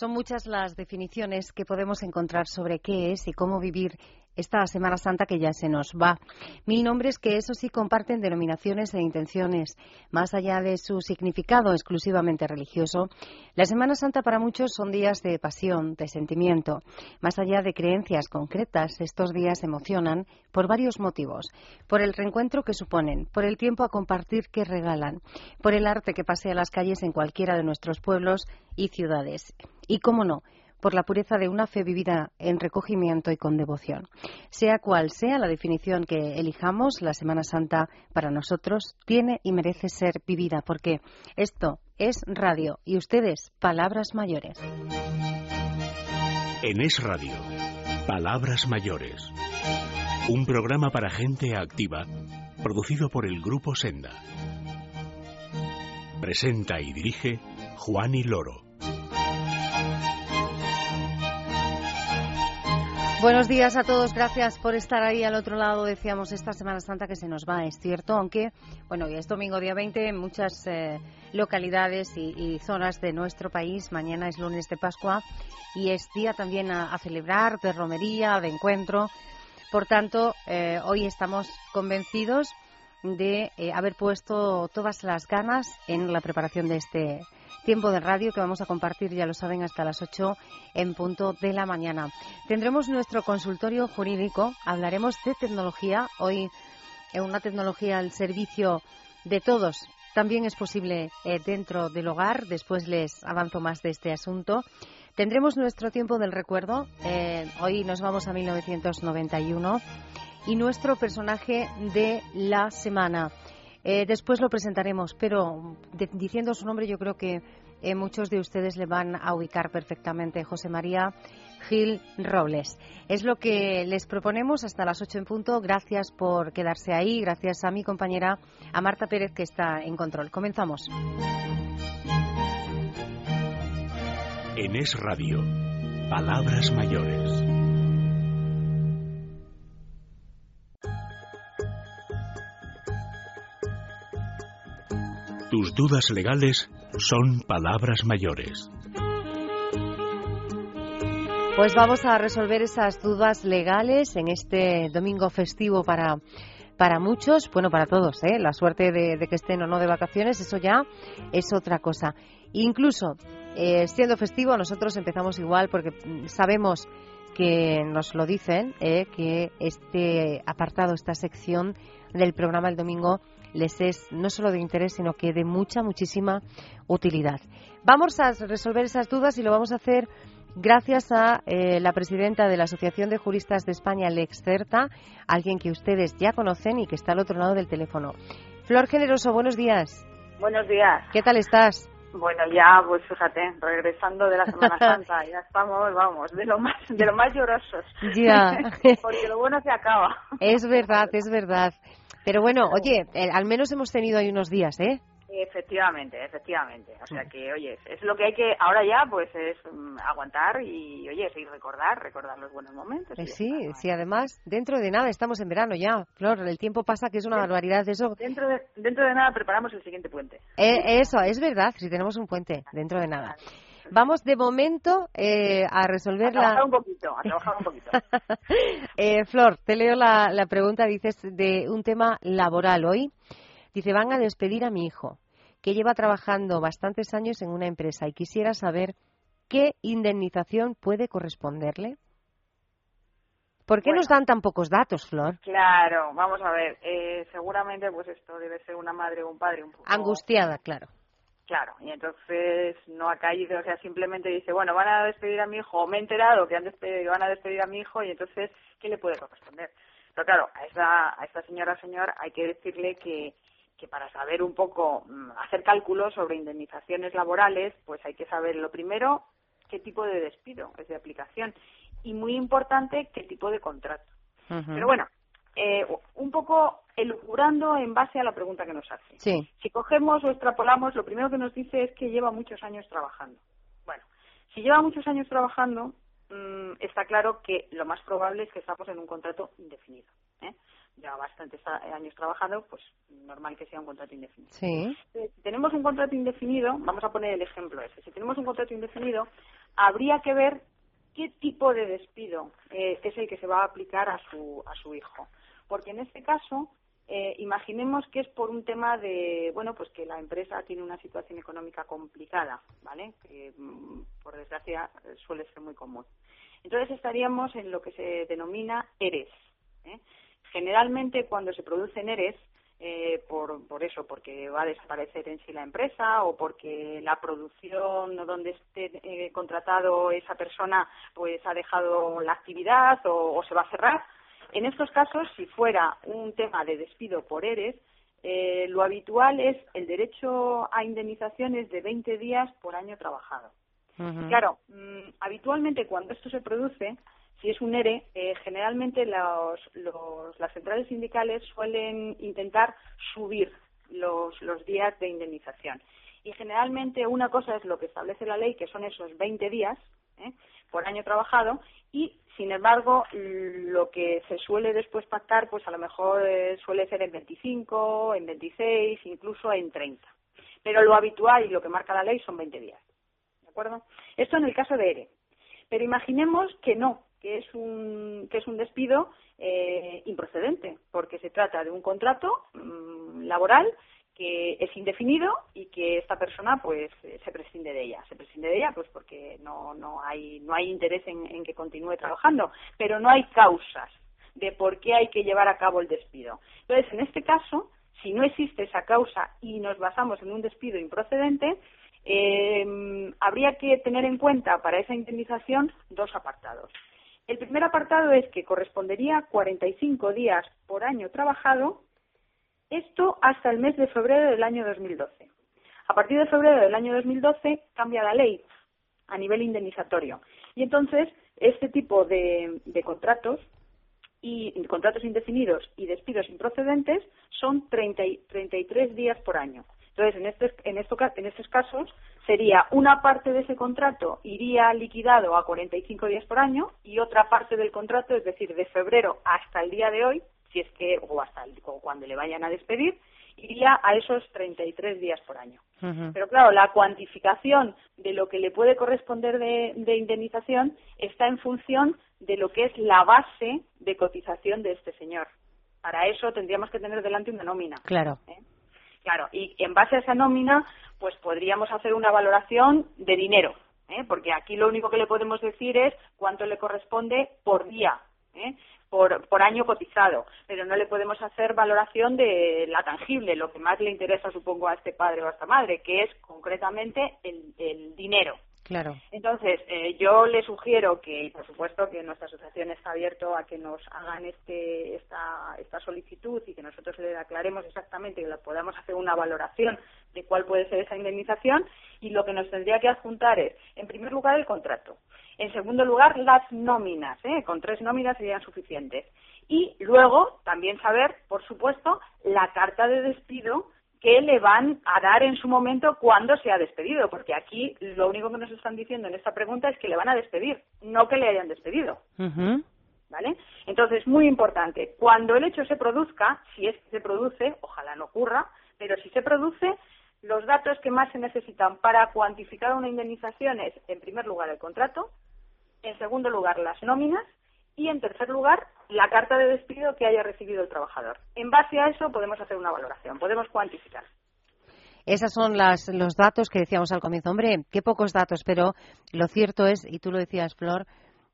Son muchas las definiciones que podemos encontrar sobre qué es y cómo vivir esta Semana Santa que ya se nos va. Mil nombres que, eso sí, comparten denominaciones e intenciones. Más allá de su significado exclusivamente religioso, la Semana Santa para muchos son días de pasión, de sentimiento. Más allá de creencias concretas, estos días emocionan por varios motivos. Por el reencuentro que suponen, por el tiempo a compartir que regalan, por el arte que pasea las calles en cualquiera de nuestros pueblos y ciudades. Y, cómo no, por la pureza de una fe vivida en recogimiento y con devoción. Sea cual sea la definición que elijamos, la Semana Santa para nosotros tiene y merece ser vivida, porque esto es radio y ustedes, palabras mayores. En Es Radio, Palabras Mayores. Un programa para gente activa, producido por el Grupo Senda. Presenta y dirige Juan y Loro. Buenos días a todos, gracias por estar ahí al otro lado. Decíamos esta Semana Santa que se nos va, es cierto, aunque, bueno, ya es domingo día 20 en muchas eh, localidades y, zonas de nuestro país. Mañana es lunes de Pascua y es día también a, celebrar, de romería, de encuentro. Por tanto, eh, hoy estamos convencidos de eh, haber puesto todas las ganas en la preparación de este tiempo de radio que vamos a compartir, ya lo saben, hasta las 8 en punto de la mañana. Tendremos nuestro consultorio jurídico, hablaremos de tecnología, hoy en una tecnología al servicio de todos. También es posible eh, dentro del hogar, después les avanzo más de este asunto. Tendremos nuestro tiempo del recuerdo, eh, hoy nos vamos a 1991, y nuestro personaje de la semana. Eh, después lo presentaremos, pero diciendo su nombre yo creo que eh, muchos de ustedes le van a ubicar perfectamente. José María Gil Robles. Es lo que les proponemos hasta las 8 en punto. Gracias por quedarse ahí. Gracias a mi compañera, a Marta Pérez, que está en control. Comenzamos. En Es Radio, Palabras Mayores. Tus dudas legales son palabras mayores. Pues vamos a resolver esas dudas legales en este domingo festivo para, para muchos, bueno, para todos, ¿eh? la suerte de, que estén o no de vacaciones, eso ya es otra cosa. Incluso eh, siendo festivo, nosotros empezamos igual porque sabemos que nos lo dicen, ¿eh? que este apartado, esta sección del programa el domingo les es no solo de interés, sino que de mucha, muchísima utilidad. Vamos a resolver esas dudas y lo vamos a hacer gracias a eh, la presidenta de la Asociación de Juristas de España, Lex Certa, alguien que ustedes ya conocen y que está al otro lado del teléfono. Flor Generoso, buenos días. Buenos días. ¿Qué tal estás? Bueno, ya, pues fíjate, regresando de la Semana Santa, ya estamos, vamos, de lo más, de lo más llorosos. Ya. Porque lo bueno se acaba. Es verdad, es verdad. Pero bueno, oye, eh, al menos hemos tenido ahí unos días, ¿eh? Efectivamente, efectivamente. O sea que, oye, es lo que hay que, ahora ya, pues es mm, aguantar y, oye, sí, recordar, recordar los buenos momentos. Eh, sí, sí, además, dentro de nada estamos en verano ya. Flor, el tiempo pasa que es una barbaridad eso. Dentro de, dentro de nada preparamos el siguiente puente. Eh, eso, es verdad, si tenemos un puente dentro de nada. Vamos de momento eh, a resolver a trabajar un poquito, a trabajar un poquito. eh, Flor, te leo la, la pregunta, dices, de un tema laboral hoy. Dice, van a despedir a mi hijo, que lleva trabajando bastantes años en una empresa y quisiera saber qué indemnización puede corresponderle. ¿Por qué nos dan tan pocos datos, Flor? Claro, vamos a ver. Eh, seguramente, pues esto debe ser una madre o un padre un poco angustiada, claro. Claro, y entonces no ha caído, o sea, simplemente dice, bueno, van a despedir a mi hijo, o me he enterado que han despedido, van a despedir a mi hijo, y entonces, ¿qué le puede corresponder? Pero claro, a esa, a esta señora señor hay que decirle que, que para saber un poco, mm, hacer cálculos sobre indemnizaciones laborales, pues hay que saber lo primero, qué tipo de despido es de aplicación, y muy importante, qué tipo de contrato. Pero bueno, eh, un poco elucubrando en base a la pregunta que nos hace. Si cogemos o extrapolamos, lo primero que nos dice es que lleva muchos años trabajando. Bueno, si lleva muchos años trabajando, mm, está claro que lo más probable es que estamos en un contrato indefinido. ¿eh? Lleva bastantes años trabajando, pues normal que sea un contrato indefinido. Sí. Si tenemos un contrato indefinido, vamos a poner el ejemplo ese. Si tenemos un contrato indefinido, habría que ver qué tipo de despido eh, es el que se va a aplicar a su, a su hijo. Porque en este caso, eh, imaginemos que es por un tema de, bueno, pues que la empresa tiene una situación económica complicada, ¿vale? Que, mm, por desgracia, suele ser muy común. Entonces estaríamos en lo que se denomina ERES. ¿eh? Generalmente, cuando se producen ERES, eh, por, por eso, porque va a desaparecer en sí la empresa o porque la producción donde esté eh, contratado esa persona pues ha dejado la actividad o, se va a cerrar. En estos casos, si fuera un tema de despido por ERES, eh, lo habitual es el derecho a indemnizaciones de 20 días por año trabajado. Claro, mm, habitualmente cuando esto se produce, si es un ERE, eh, generalmente los, las centrales sindicales suelen intentar subir los, los días de indemnización. Y generalmente una cosa es lo que establece la ley, que son esos 20 días ¿eh? Por año trabajado, y sin embargo lo que se suele después pactar, pues a lo mejor eh, suele ser en 25, en 26, incluso en 30. Pero lo habitual y lo que marca la ley son 20 días. ¿De acuerdo? Esto en el caso de ERE. Pero imaginemos que no, que es un, que es un despido eh, improcedente, porque se trata de un contrato mm, laboral que es indefinido y que esta persona pues eh, se prescinde de ella. Se prescinde de ella pues porque no no hay no hay interés en, en, que continúe trabajando. Pero no hay causas de por qué hay que llevar a cabo el despido. Entonces en este caso si no existe esa causa y nos basamos en un despido improcedente eh, habría que tener en cuenta para esa indemnización dos apartados. El primer apartado es que correspondería a 45 días por año trabajado, esto hasta el mes de febrero del año 2012. A partir de febrero del año 2012 cambia la ley a nivel indemnizatorio. Y entonces, este tipo de, contratos y contratos indefinidos y despidos improcedentes son 30, 33 días por año. Entonces, en, este, en, en estos casos, sería una parte de ese contrato iría liquidado a 45 días por año y otra parte del contrato, es decir, de febrero hasta el día de hoy, si es que, o hasta cuando le vayan a despedir, iría a esos 33 días por año. Pero claro, la cuantificación de lo que le puede corresponder de, indemnización está en función de lo que es la base de cotización de este señor. Para eso tendríamos que tener delante una nómina. Claro. ¿eh? Claro, y en base a esa nómina, pues podríamos hacer una valoración de dinero, ¿eh? porque aquí lo único que le podemos decir es cuánto le corresponde por día, ¿eh? Por, por año cotizado, pero no le podemos hacer valoración de la tangible, lo que más le interesa, supongo, a este padre o a esta madre, que es concretamente el, el dinero. Claro. Entonces, eh, yo le sugiero que, y por supuesto, que nuestra asociación está abierto a que nos hagan este, esta, esta solicitud y que nosotros le aclaremos exactamente, que le podamos hacer una valoración de cuál puede ser esa indemnización y lo que nos tendría que adjuntar es, en primer lugar, el contrato. En segundo lugar, las nóminas, ¿eh? con tres nóminas serían suficientes. Y luego, también saber, por supuesto, la carta de despido que le van a dar en su momento cuando se ha despedido, porque aquí lo único que nos están diciendo en esta pregunta es que le van a despedir, no que le hayan despedido. ¿Vale? Entonces, muy importante, cuando el hecho se produzca, si es que se produce, ojalá no ocurra, pero si se produce, los datos que más se necesitan para cuantificar una indemnización es, en primer lugar, el contrato, en segundo lugar, las nóminas y, en tercer lugar, la carta de despido que haya recibido el trabajador. En base a eso podemos hacer una valoración, podemos cuantificar. Esos son los datos que decíamos al comienzo. Hombre, qué pocos datos, pero lo cierto es, y tú lo decías, Flor,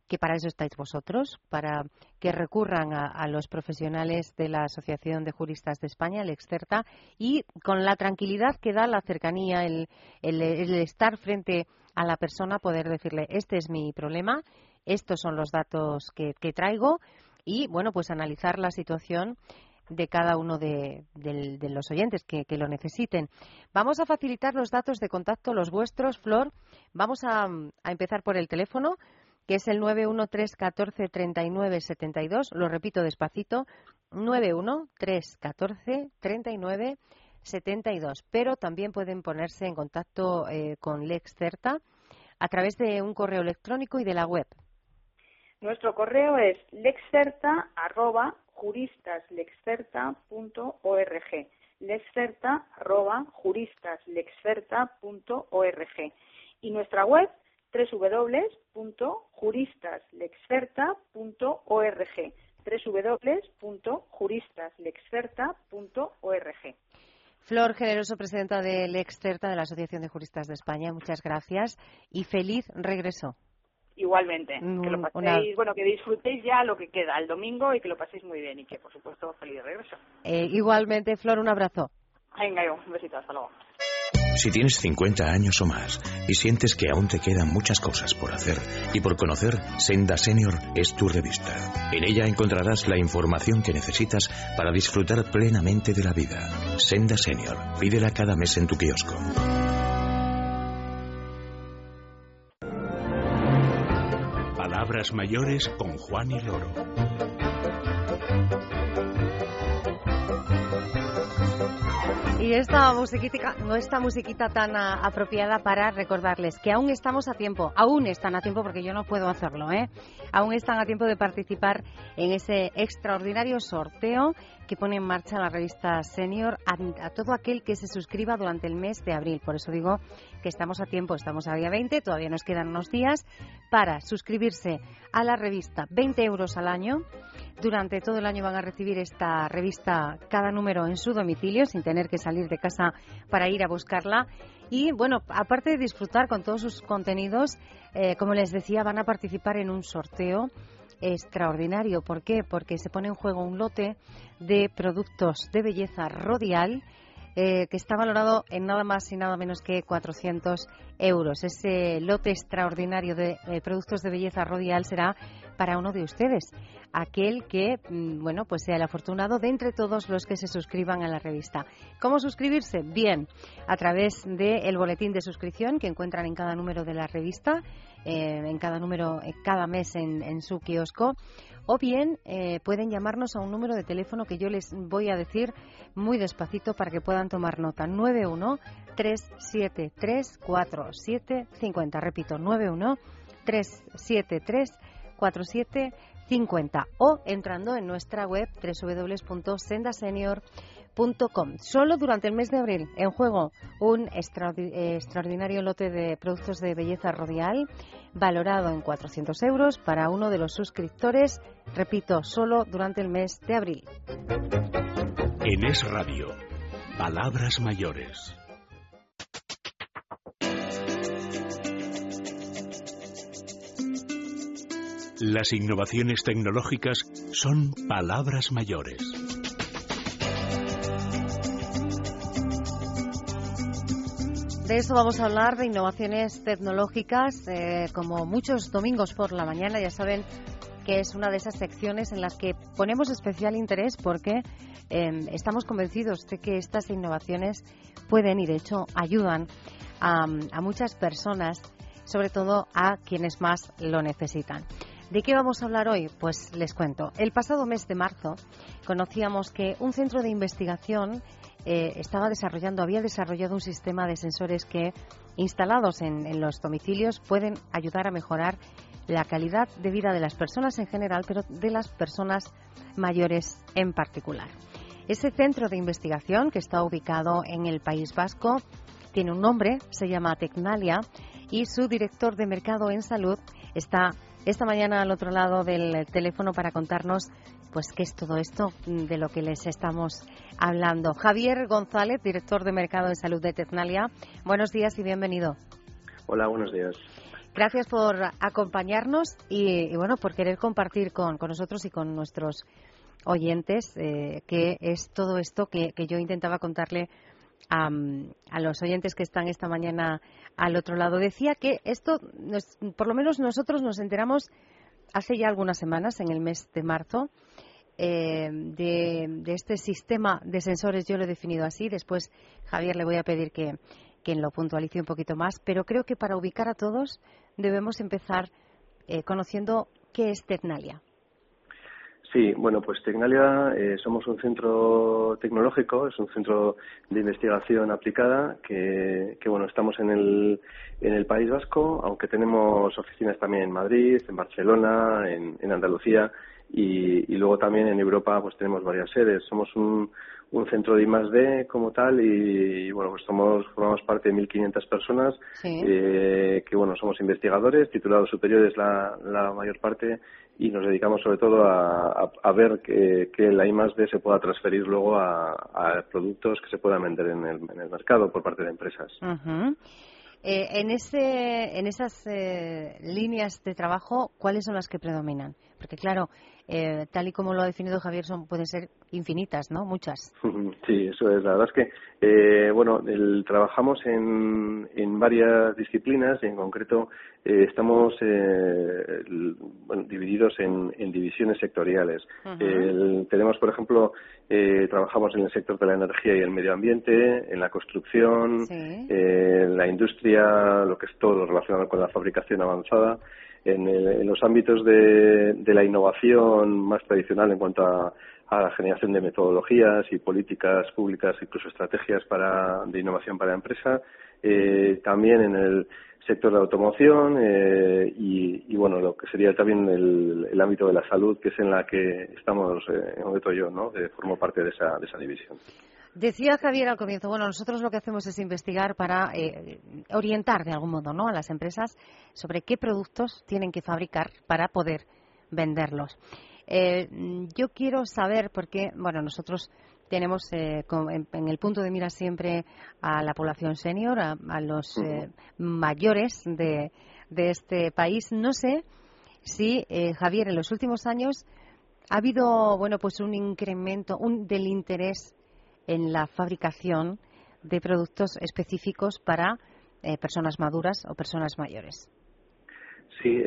que para eso estáis vosotros, para que recurran a, los profesionales de la Asociación de Juristas de España, el Excerta, y con la tranquilidad que da la cercanía, el, estar frente a la persona, poder decirle, este es mi problema, estos son los datos que traigo, y, bueno, pues analizar la situación de cada uno de, los oyentes que, lo necesiten. Vamos a facilitar los datos de contacto, los vuestros, Flor. Vamos a, empezar por el teléfono, que es el 913143972. Lo repito despacito, 913143972. Pero también pueden ponerse en contacto eh, con Lex Certa a través de un correo electrónico y de la web nuestro correo es lexcerta.juristaslexcerta.org. Lexcerta.juristaslexcerta.org. Y nuestra web www.juristaslexperta.org www.juristaslexperta.org Flor Generoso, presidenta de Lexperta de la Asociación de Juristas de España, muchas gracias y feliz regreso. Igualmente, que lo paséis, bueno, que disfrutéis ya lo que queda el domingo y que lo paséis muy bien y que, por supuesto, feliz regreso. Eh, igualmente, Flor, un abrazo. Venga, un besito, hasta luego. Si tienes 50 años o más y sientes que aún te quedan muchas cosas por hacer y por conocer, Senda Senior es tu revista. En ella encontrarás la información que necesitas para disfrutar plenamente de la vida. Senda Senior, pídela cada mes en tu kiosco. Palabras mayores con Juan y Loro. Y esta musiquita, esta musiquita tan apropiada para recordarles que aún estamos a tiempo, aún están a tiempo porque yo no puedo hacerlo, ¿eh? Aún están a tiempo de participar en ese extraordinario sorteo que pone en marcha la revista Senior a, todo aquel que se suscriba durante el mes de abril. Por eso digo que estamos a tiempo, estamos a día 20, todavía nos quedan unos días para suscribirse a la revista 20 euros al año. Durante todo el año van a recibir esta revista cada número en su domicilio sin tener que salir de casa para ir a buscarla. Y bueno, aparte de disfrutar con todos sus contenidos, eh, como les decía, van a participar en un sorteo extraordinario. ¿Por qué? Porque se pone en juego un lote de productos de belleza rodial eh, que está valorado en nada más y nada menos que 400 euros. Ese lote extraordinario de eh, productos de belleza rodial será para uno de ustedes, aquel que, mm, bueno, pues sea el afortunado de entre todos los que se suscriban a la revista. ¿Cómo suscribirse? Bien, a través del boletín de suscripción que encuentran en cada número de la revista, eh, en cada número, cada mes en su kiosco o bien eh, pueden llamarnos a un número de teléfono que yo les voy a decir muy despacito para que puedan tomar nota. 91 373 4750. Repito, 91 373 4750 o entrando en nuestra web www.sendasenior.com Solo durante el mes de abril, en juego un extraordinario lote de productos de belleza rodial valorado en 400 euros para uno de los suscriptores, repito, solo durante el mes de abril. En Es Radio, Palabras Mayores. Las innovaciones tecnológicas son palabras mayores. De eso vamos a hablar, de innovaciones tecnológicas, eh, como muchos domingos por la mañana. Ya saben que es una de esas secciones en las que ponemos especial interés porque em, estamos convencidos de que estas innovaciones pueden y de hecho ayudan a, a muchas personas, sobre todo a quienes más lo necesitan. ¿De qué vamos a hablar hoy? Pues les cuento. El pasado mes de marzo conocíamos que un centro de investigación eh, estaba desarrollando, había desarrollado un sistema de sensores que, instalados en, los domicilios, pueden ayudar a mejorar la calidad de vida de las personas en general, pero de las personas mayores en particular. Ese centro de investigación, que está ubicado en el País Vasco, tiene un nombre, se llama Tecnalia, y su director de mercado en salud está esta mañana al otro lado del teléfono para contarnos pues qué es todo esto de lo que les estamos hablando. Javier González, director de Mercado de Salud de Tecnalia. Buenos días y bienvenido. Hola, buenos días. Gracias por acompañarnos y, bueno, por querer compartir con, nosotros y con nuestros oyentes eh, qué es todo esto que, yo intentaba contarle a, a, los oyentes que están esta mañana al otro lado. Decía que esto, por lo menos nosotros nos enteramos hace ya algunas semanas, en el mes de marzo, eh, de, este sistema de sensores, yo lo he definido así. Después, Javier, le voy a pedir que, que lo puntualice un poquito más. Pero creo que para ubicar a todos debemos empezar eh, conociendo qué es Tecnalia. Sí, bueno, pues Tecnalia eh, somos un centro tecnológico, es un centro de investigación aplicada que, que, bueno, estamos en el, en el País Vasco, aunque tenemos oficinas también en Madrid, en Barcelona, en, en Andalucía y, y luego también en Europa pues tenemos varias sedes. Somos un, un centro de I+D como tal y, bueno pues somos formamos parte de 1.500 personas eh, somos investigadores titulados superiores la, la mayor parte y nos dedicamos sobre todo a, ver que, la I+D se pueda transferir luego a, a productos que se puedan vender en el, en el mercado por parte de empresas. Eh, en, ese, en esas eh, líneas de trabajo, ¿cuáles son las que predominan? Porque, claro, eh, tal y como lo ha definido Javier, son, pueden ser infinitas, ¿no? Muchas. Sí, eso es. La verdad es que, eh, bueno, el, trabajamos en, en varias disciplinas y en concreto eh, estamos eh, bueno, divididos en, en, divisiones sectoriales. el, tenemos, por ejemplo, eh, trabajamos en el sector de la energía y el medio ambiente, en la construcción, en la industria, lo que es todo relacionado con la fabricación avanzada en, los ámbitos de, la innovación más tradicional en cuanto a, la generación de metodologías y políticas públicas, incluso estrategias para, de innovación para la empresa, eh, también en el sector de automoción eh, y, bueno, lo que sería también el, ámbito de la salud, que es en la que estamos, eh, en yo, ¿no? formo parte de esa, de esa división. Decía Javier al comienzo, bueno, nosotros lo que hacemos es investigar para eh, orientar de algún modo ¿no? a las empresas sobre qué productos tienen que fabricar para poder venderlos. Eh, yo quiero saber, porque, bueno, nosotros tenemos eh, en, el punto de mira siempre a la población senior, a, los mayores de, de, este país. No sé si, Javier, en los últimos años ha habido, bueno, pues un incremento un, del interés en la fabricación de productos específicos para eh, personas maduras o personas mayores. Sí,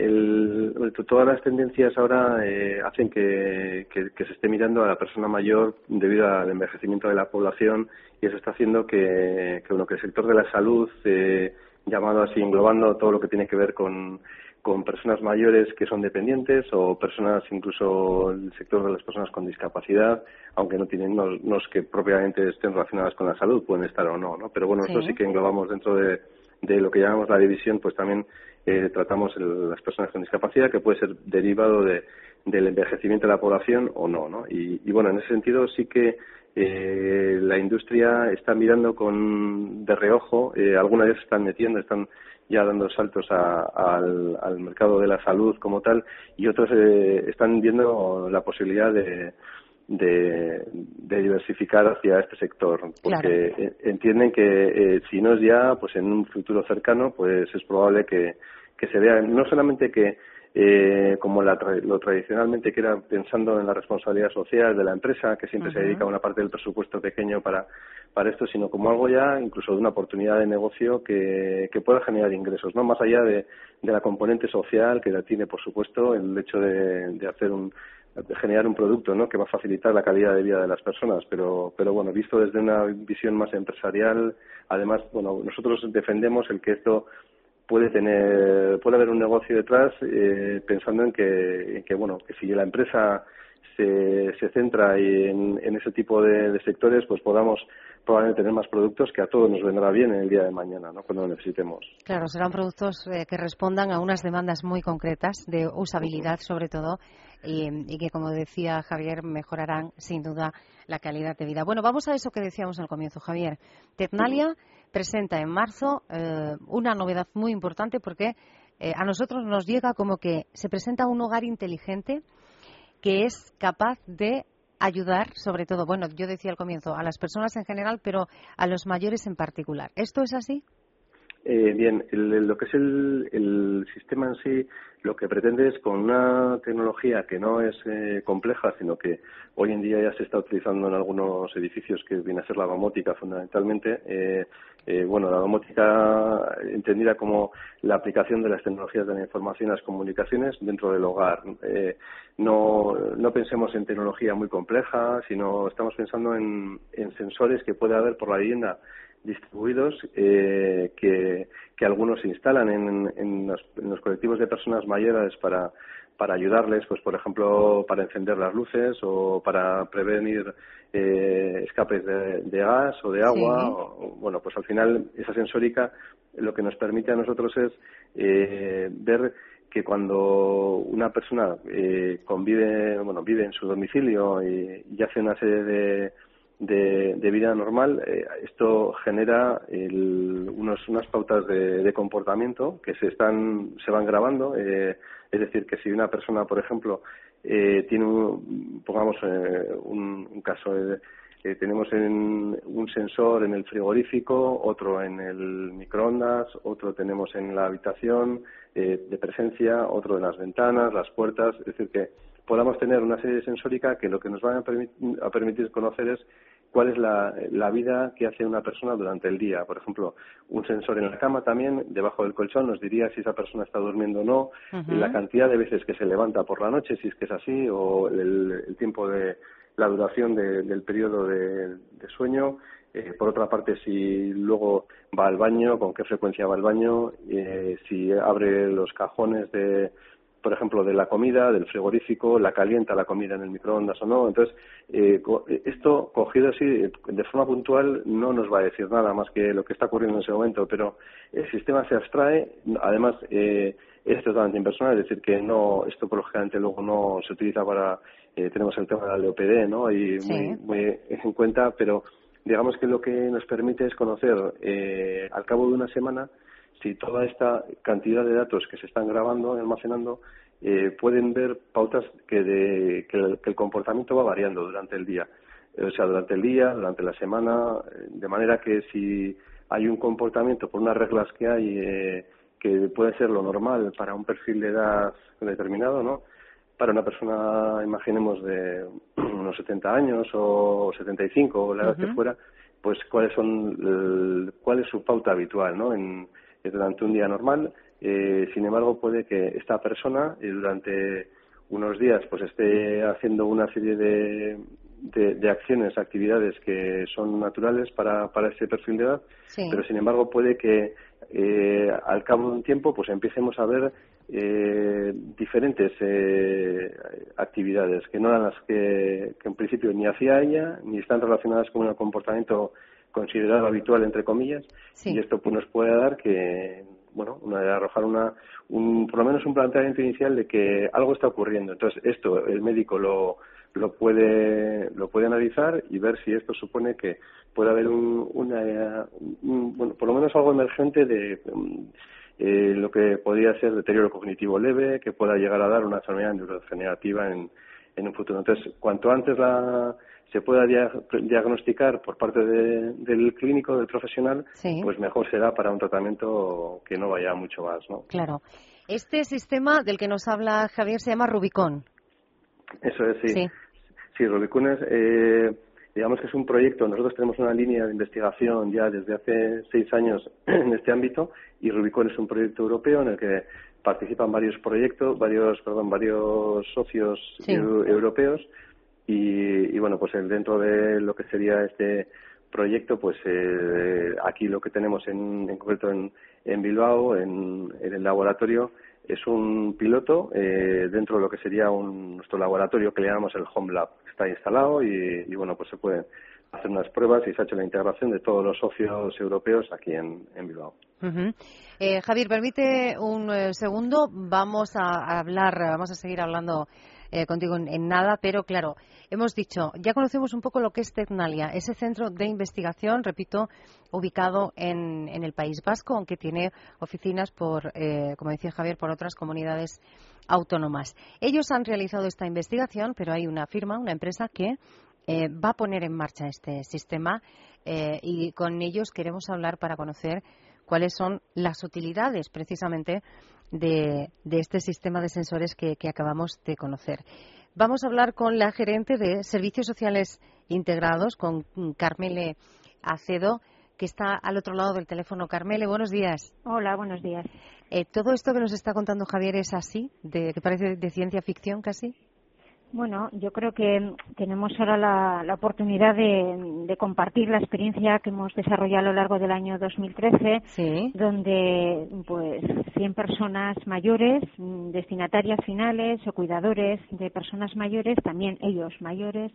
todas las tendencias ahora eh, hacen que, se esté mirando a la persona mayor debido al envejecimiento de la población y eso está haciendo que, que, que el sector de la salud, eh, llamado así, englobando todo lo que tiene que ver con con personas mayores que son dependientes o personas, incluso el sector de las personas con discapacidad, aunque no tienen, no, es que propiamente estén relacionadas con la salud, pueden estar o no, ¿no? Pero bueno, eso sí que englobamos dentro de, de lo que llamamos la división, pues también eh, tratamos las personas con discapacidad, que puede ser derivado de, del envejecimiento de la población o no, ¿no? Y, y bueno, en ese sentido sí que eh, la industria está mirando con de reojo, eh, algunas veces están metiendo, están ya dando saltos al, mercado de la salud como tal y otros eh, están viendo la posibilidad de, de, diversificar hacia este sector porque entienden que eh, si no es ya pues en un futuro cercano pues es probable que, que se vea no solamente que eh, como la lo tradicionalmente que era pensando en la responsabilidad social de la empresa, que siempre se dedica una parte del presupuesto pequeño para, para esto, sino como algo ya incluso de una oportunidad de negocio que, que pueda generar ingresos, no más allá de, de la componente social que la tiene, por supuesto, el hecho de, de hacer un de generar un producto ¿no? que va a facilitar la calidad de vida de las personas, pero, pero bueno, visto desde una visión más empresarial, además, bueno, nosotros defendemos el que esto puede tener puede haber un negocio detrás eh, pensando en que, que bueno que si la empresa se, se centra en, en ese tipo de, sectores pues podamos probablemente tener más productos que a todos nos vendrá bien en el día de mañana ¿no? cuando lo necesitemos. Claro serán productos eh, que respondan a unas demandas muy concretas de usabilidad sobre todo y, y, que como decía Javier mejorarán sin duda la calidad de vida. Bueno vamos a eso que decíamos al comienzo Javier. Tecnalia presenta en marzo eh, una novedad muy importante porque eh, a nosotros nos llega como que se presenta un hogar inteligente que es capaz de ayudar, sobre todo, bueno, yo decía al comienzo, a las personas en general, pero a los mayores en particular. ¿Esto es así? Eh, bien, lo que es el, el, sistema en sí, lo que pretende es con una tecnología que no es eh, compleja, sino que hoy en día ya se está utilizando en algunos edificios que viene a ser la domótica fundamentalmente. Eh, eh, bueno, la domótica entendida como la aplicación de las tecnologías de la información y las comunicaciones dentro del hogar. Eh, no, no pensemos en tecnología muy compleja, sino estamos pensando en, en sensores que puede haber por la vivienda distribuidos eh, que, que, algunos se instalan en, en, los, colectivos de personas mayores para, para ayudarles, pues por ejemplo, para encender las luces o para prevenir eh, escapes de, gas o de agua. bueno, pues al final esa sensórica lo que nos permite a nosotros es eh, ver que cuando una persona eh, convive, bueno, vive en su domicilio y, y hace una serie de, de, vida normal, eh, esto genera unos, unas pautas de, comportamiento que se están se van grabando. Eh, es decir, que si una persona, por ejemplo, eh, tiene, un, pongamos un, un, caso, tenemos en, un sensor en el frigorífico, otro en el microondas, otro tenemos en la habitación de presencia, otro en las ventanas, las puertas, es decir, que podamos tener una serie sensórica que lo que nos va a, a permitir conocer es cuál es la, la, vida que hace una persona durante el día. Por ejemplo, un sensor en la cama también, debajo del colchón, nos diría si esa persona está durmiendo o no, la cantidad de veces que se levanta por la noche, si es que es así, o el, tiempo de la duración del periodo de, sueño. Eh, por otra parte, si luego va al baño, con qué frecuencia va al baño, eh, si abre los cajones de, por ejemplo, de la comida, del frigorífico, la calienta la comida en el microondas o no. Entonces, eh, esto cogido así de forma puntual no nos va a decir nada más que lo que está ocurriendo en ese momento, pero el sistema se abstrae, además eh, es totalmente impersonal, es decir, que no, esto lógicamente luego no se utiliza para, eh, tenemos el tema de la LOPD, ¿no? Y muy, muy en cuenta, pero digamos que lo que nos permite es conocer eh, al cabo de una semana si toda esta cantidad de datos que se están grabando y almacenando eh, pueden ver pautas que, de, que, el, comportamiento va variando durante el día. O sea, durante el día, durante la semana, de manera que si hay un comportamiento por unas reglas que hay eh, que puede ser lo normal para un perfil de edad determinado, ¿no? Para una persona, imaginemos, de unos 70 años o 75 o la edad que fuera, pues cuáles son, cuál es su pauta habitual, ¿no? En, durante un día normal. Eh, sin embargo, puede que esta persona eh, durante unos días pues esté haciendo una serie de, de, acciones, actividades que son naturales para, para ese perfil de edad, pero sin embargo puede que eh, al cabo de un tiempo pues empecemos a ver eh, diferentes eh, actividades que no eran las que, que, en principio ni hacía ella ni están relacionadas con un comportamiento considerado habitual entre comillas y esto pues nos puede dar que bueno una, arrojar una un, por lo menos un planteamiento inicial de que algo está ocurriendo. Entonces esto el médico lo lo puede lo puede analizar y ver si esto supone que puede haber un, una bueno por lo menos algo emergente de eh, lo que podría ser deterioro cognitivo leve que pueda llegar a dar una enfermedad neurodegenerativa en, en un futuro. Entonces cuanto antes la se pueda diagnosticar por parte del clínico, del profesional, pues mejor será para un tratamiento que no vaya mucho más, ¿no? Claro. Este sistema del que nos habla Javier se llama Rubicon. Eso es, sí. Sí, Rubicon es, eh, digamos que es un proyecto. Nosotros tenemos una línea de investigación ya desde hace seis años en este ámbito y Rubicon es un proyecto europeo en el que participan varios proyectos, varios, perdón, varios socios europeos y, bueno, pues dentro de lo que sería este proyecto, pues eh, aquí lo que tenemos en, en concreto en, en Bilbao, en, el laboratorio, es un piloto eh, dentro de lo que sería un, nuestro laboratorio que le llamamos el Home Lab. Está instalado y, bueno, pues se pueden hacer unas pruebas y se ha hecho la integración de todos los socios europeos aquí en, Bilbao. eh, Javier, permite un eh, segundo. Vamos a hablar, vamos a seguir hablando eh, contigo en, nada, pero claro, hemos dicho, ya conocemos un poco lo que es Tecnalia, ese centro de investigación, repito, ubicado en, el País Vasco, aunque tiene oficinas por, eh, como decía Javier, por otras comunidades autónomas. Ellos han realizado esta investigación, pero hay una firma, una empresa que eh, va a poner en marcha este sistema y con ellos queremos hablar para conocer cuáles son las utilidades precisamente de, este sistema de sensores que, acabamos de conocer. Vamos a hablar con la gerente de Servicios Sociales Integrados, con Carmele Acedo, que está al otro lado del teléfono. Carmele, buenos días. Hola, buenos días. Eh, ¿Todo esto que nos está contando Javier es así? De, ¿Que parece de ciencia ficción casi? Bueno, yo creo que tenemos ahora la, oportunidad de, compartir la experiencia que hemos desarrollado a lo largo del año 2013, donde pues 100 personas mayores, destinatarias finales o cuidadores de personas mayores, también ellos mayores,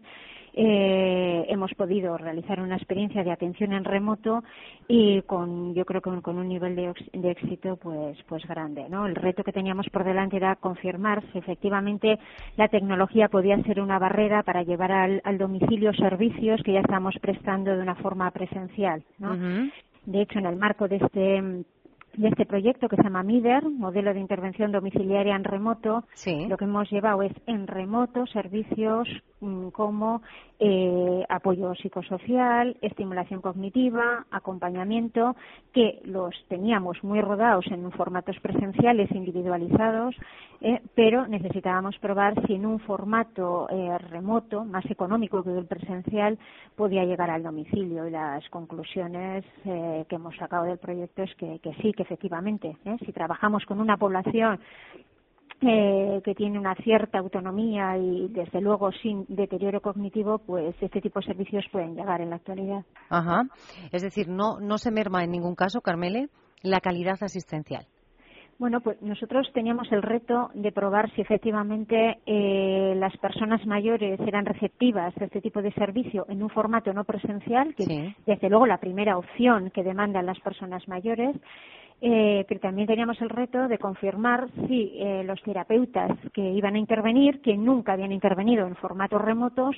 eh, hemos podido realizar una experiencia de atención en remoto y con, yo creo que con, un nivel de, de, éxito pues, pues grande, ¿no? El reto que teníamos por delante era confirmar si efectivamente la tecnología podía ser una barrera para llevar al, domicilio servicios que ya estamos prestando de una forma presencial, ¿no? De hecho, en el marco de este de este proyecto que se llama MIDER, Modelo de Intervención Domiciliaria en Remoto, lo que hemos llevado es en remoto servicios como eh, apoyo psicosocial, estimulación cognitiva, acompañamiento, que los teníamos muy rodados en formatos presenciales individualizados, eh, pero necesitábamos probar si en un formato eh, remoto, más económico que el presencial, podía llegar al domicilio. Y las conclusiones que hemos sacado del proyecto es que, que sí, que efectivamente, si trabajamos con una población eh, que tiene una cierta autonomía y desde luego sin deterioro cognitivo, pues este tipo de servicios pueden llegar en la actualidad. Ajá. Es decir, no, no se merma en ningún caso, Carmele, la calidad asistencial. Bueno, pues nosotros teníamos el reto de probar si efectivamente eh, las personas mayores eran receptivas a este tipo de servicio en un formato no presencial, que desde luego la primera opción que demandan las personas mayores, eh, pero también teníamos el reto de confirmar si eh, los terapeutas que iban a intervenir, que nunca habían intervenido en formatos remotos,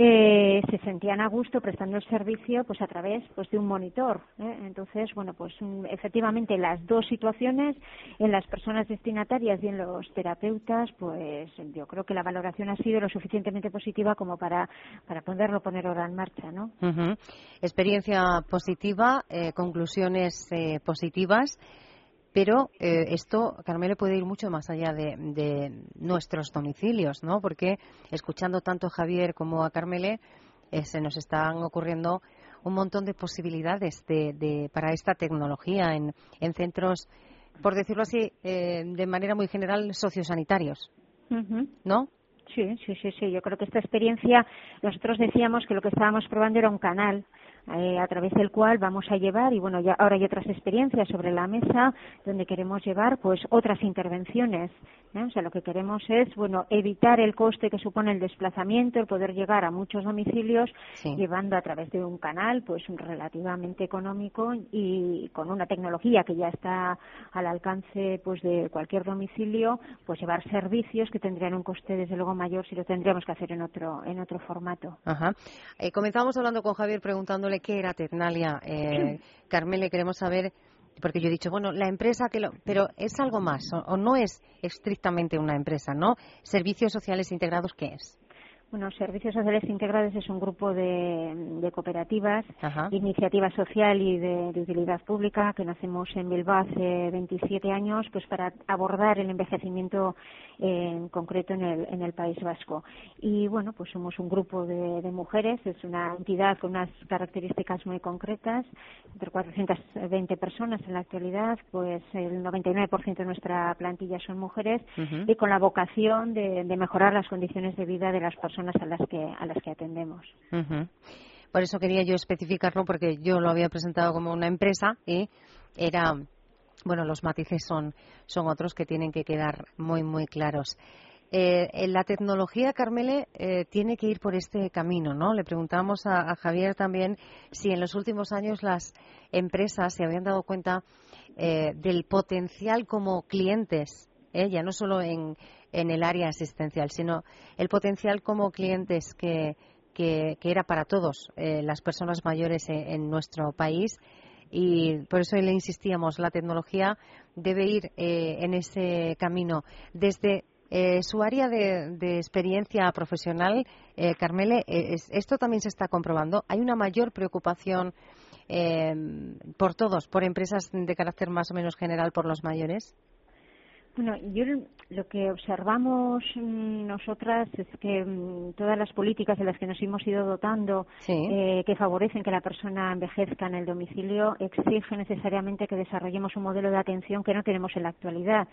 eh, se sentían a gusto prestando el servicio pues a través pues de un monitor ¿eh? entonces bueno pues mm, efectivamente las dos situaciones en las personas destinatarias y en los terapeutas pues yo creo que la valoración ha sido lo suficientemente positiva como para para poderlo poner ahora en marcha no experiencia positiva eh, conclusiones eh, positivas pero eh, esto, Carmelo, puede ir mucho más allá de, nuestros domicilios, ¿no? Porque escuchando tanto a Javier como a Carmele, eh, se nos están ocurriendo un montón de posibilidades de, para esta tecnología en, centros, por decirlo así, eh, de manera muy general, sociosanitarios, ¿no? Sí, sí, sí, sí. Yo creo que esta experiencia, nosotros decíamos que lo que estábamos probando era un canal eh, a través del cual vamos a llevar y bueno ya ahora hay otras experiencias sobre la mesa donde queremos llevar pues otras intervenciones ¿eh? o sea lo que queremos es bueno evitar el coste que supone el desplazamiento el poder llegar a muchos domicilios llevando a través de un canal pues relativamente económico y con una tecnología que ya está al alcance pues de cualquier domicilio pues llevar servicios que tendrían un coste desde luego mayor si lo tendríamos que hacer en otro en otro formato Ajá. Eh, comenzamos hablando con Javier preguntándole qué era Ternalia. Eh, Carmele, queremos saber, porque yo he dicho, bueno, la empresa que lo. Pero es algo más, o no es estrictamente una empresa, ¿no? Servicios sociales integrados, ¿qué es? Bueno, Servicios Sociales Integrados es un grupo de, cooperativas, de iniciativa social y de, utilidad pública que nacemos en Bilbao hace 27 años, pues para abordar el envejecimiento en concreto en el, en el País Vasco. Y bueno, pues somos un grupo de, mujeres, es una entidad con unas características muy concretas, entre 420 personas en la actualidad, pues el 99% de nuestra plantilla son mujeres y con la vocación de mejorar las condiciones de vida de las personas a las que, a las que atendemos. Por eso quería yo especificarlo, porque yo lo había presentado como una empresa y era, bueno, los matices son, son otros que tienen que quedar muy, muy claros. Eh, la tecnología, Carmele, eh, tiene que ir por este camino, ¿no? Le preguntamos a, Javier también si en los últimos años las empresas se habían dado cuenta eh, del potencial como clientes, ya no solo en, en el área asistencial, sino el potencial como clientes que, que, era para todos eh, las personas mayores en, nuestro país. Y por eso le insistíamos, la tecnología debe ir eh, en ese camino. Desde eh, su área de, experiencia profesional, Carmele, esto también se está comprobando. Hay una mayor preocupación por todos, por empresas de carácter más o menos general, por los mayores. Bueno, yo lo que observamos mm, nosotras es que mm, todas las políticas de las que nos hemos ido dotando, eh, que favorecen que la persona envejezca en el domicilio, exigen necesariamente que desarrollemos un modelo de atención que no tenemos en la actualidad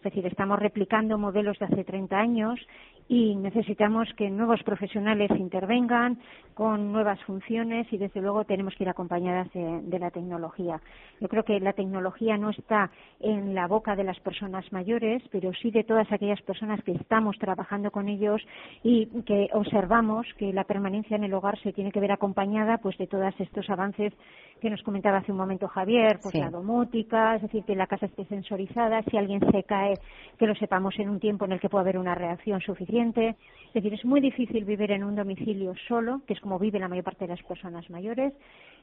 Es decir, estamos replicando modelos de hace 30 años y necesitamos que nuevos profesionales intervengan con nuevas funciones y desde luego tenemos que ir acompañadas de, la tecnología. Yo creo que la tecnología no está en la boca de las personas mayores, pero sí de todas aquellas personas que estamos trabajando con ellos y que observamos que la permanencia en el hogar se tiene que ver acompañada pues de todos estos avances que nos comentaba hace un momento Javier, pues la domótica, es decir, que la casa esté sensorizada, si alguien se cae, que lo sepamos en un tiempo en el que pueda haber una reacción suficiente. Es decir, es muy difícil vivir en un domicilio solo, que es como vive la mayor parte de las personas mayores,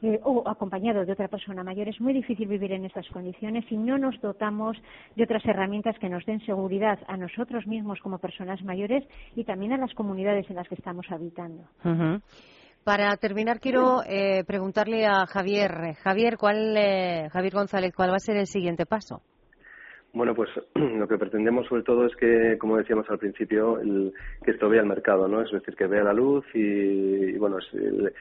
eh, o acompañado de otra persona mayor. Es muy difícil vivir en estas condiciones si no nos dotamos de otras herramientas que nos den seguridad a nosotros mismos como personas mayores y también a las comunidades en las que estamos habitando. Para terminar, quiero eh, preguntarle a Javier. Javier, ¿cuál, eh, Javier González, ¿cuál va a ser el siguiente paso? Bueno, pues lo que pretendemos sobre todo es que, como decíamos al principio, que esto vea el mercado, ¿no? Es decir, que vea la luz y, bueno, el,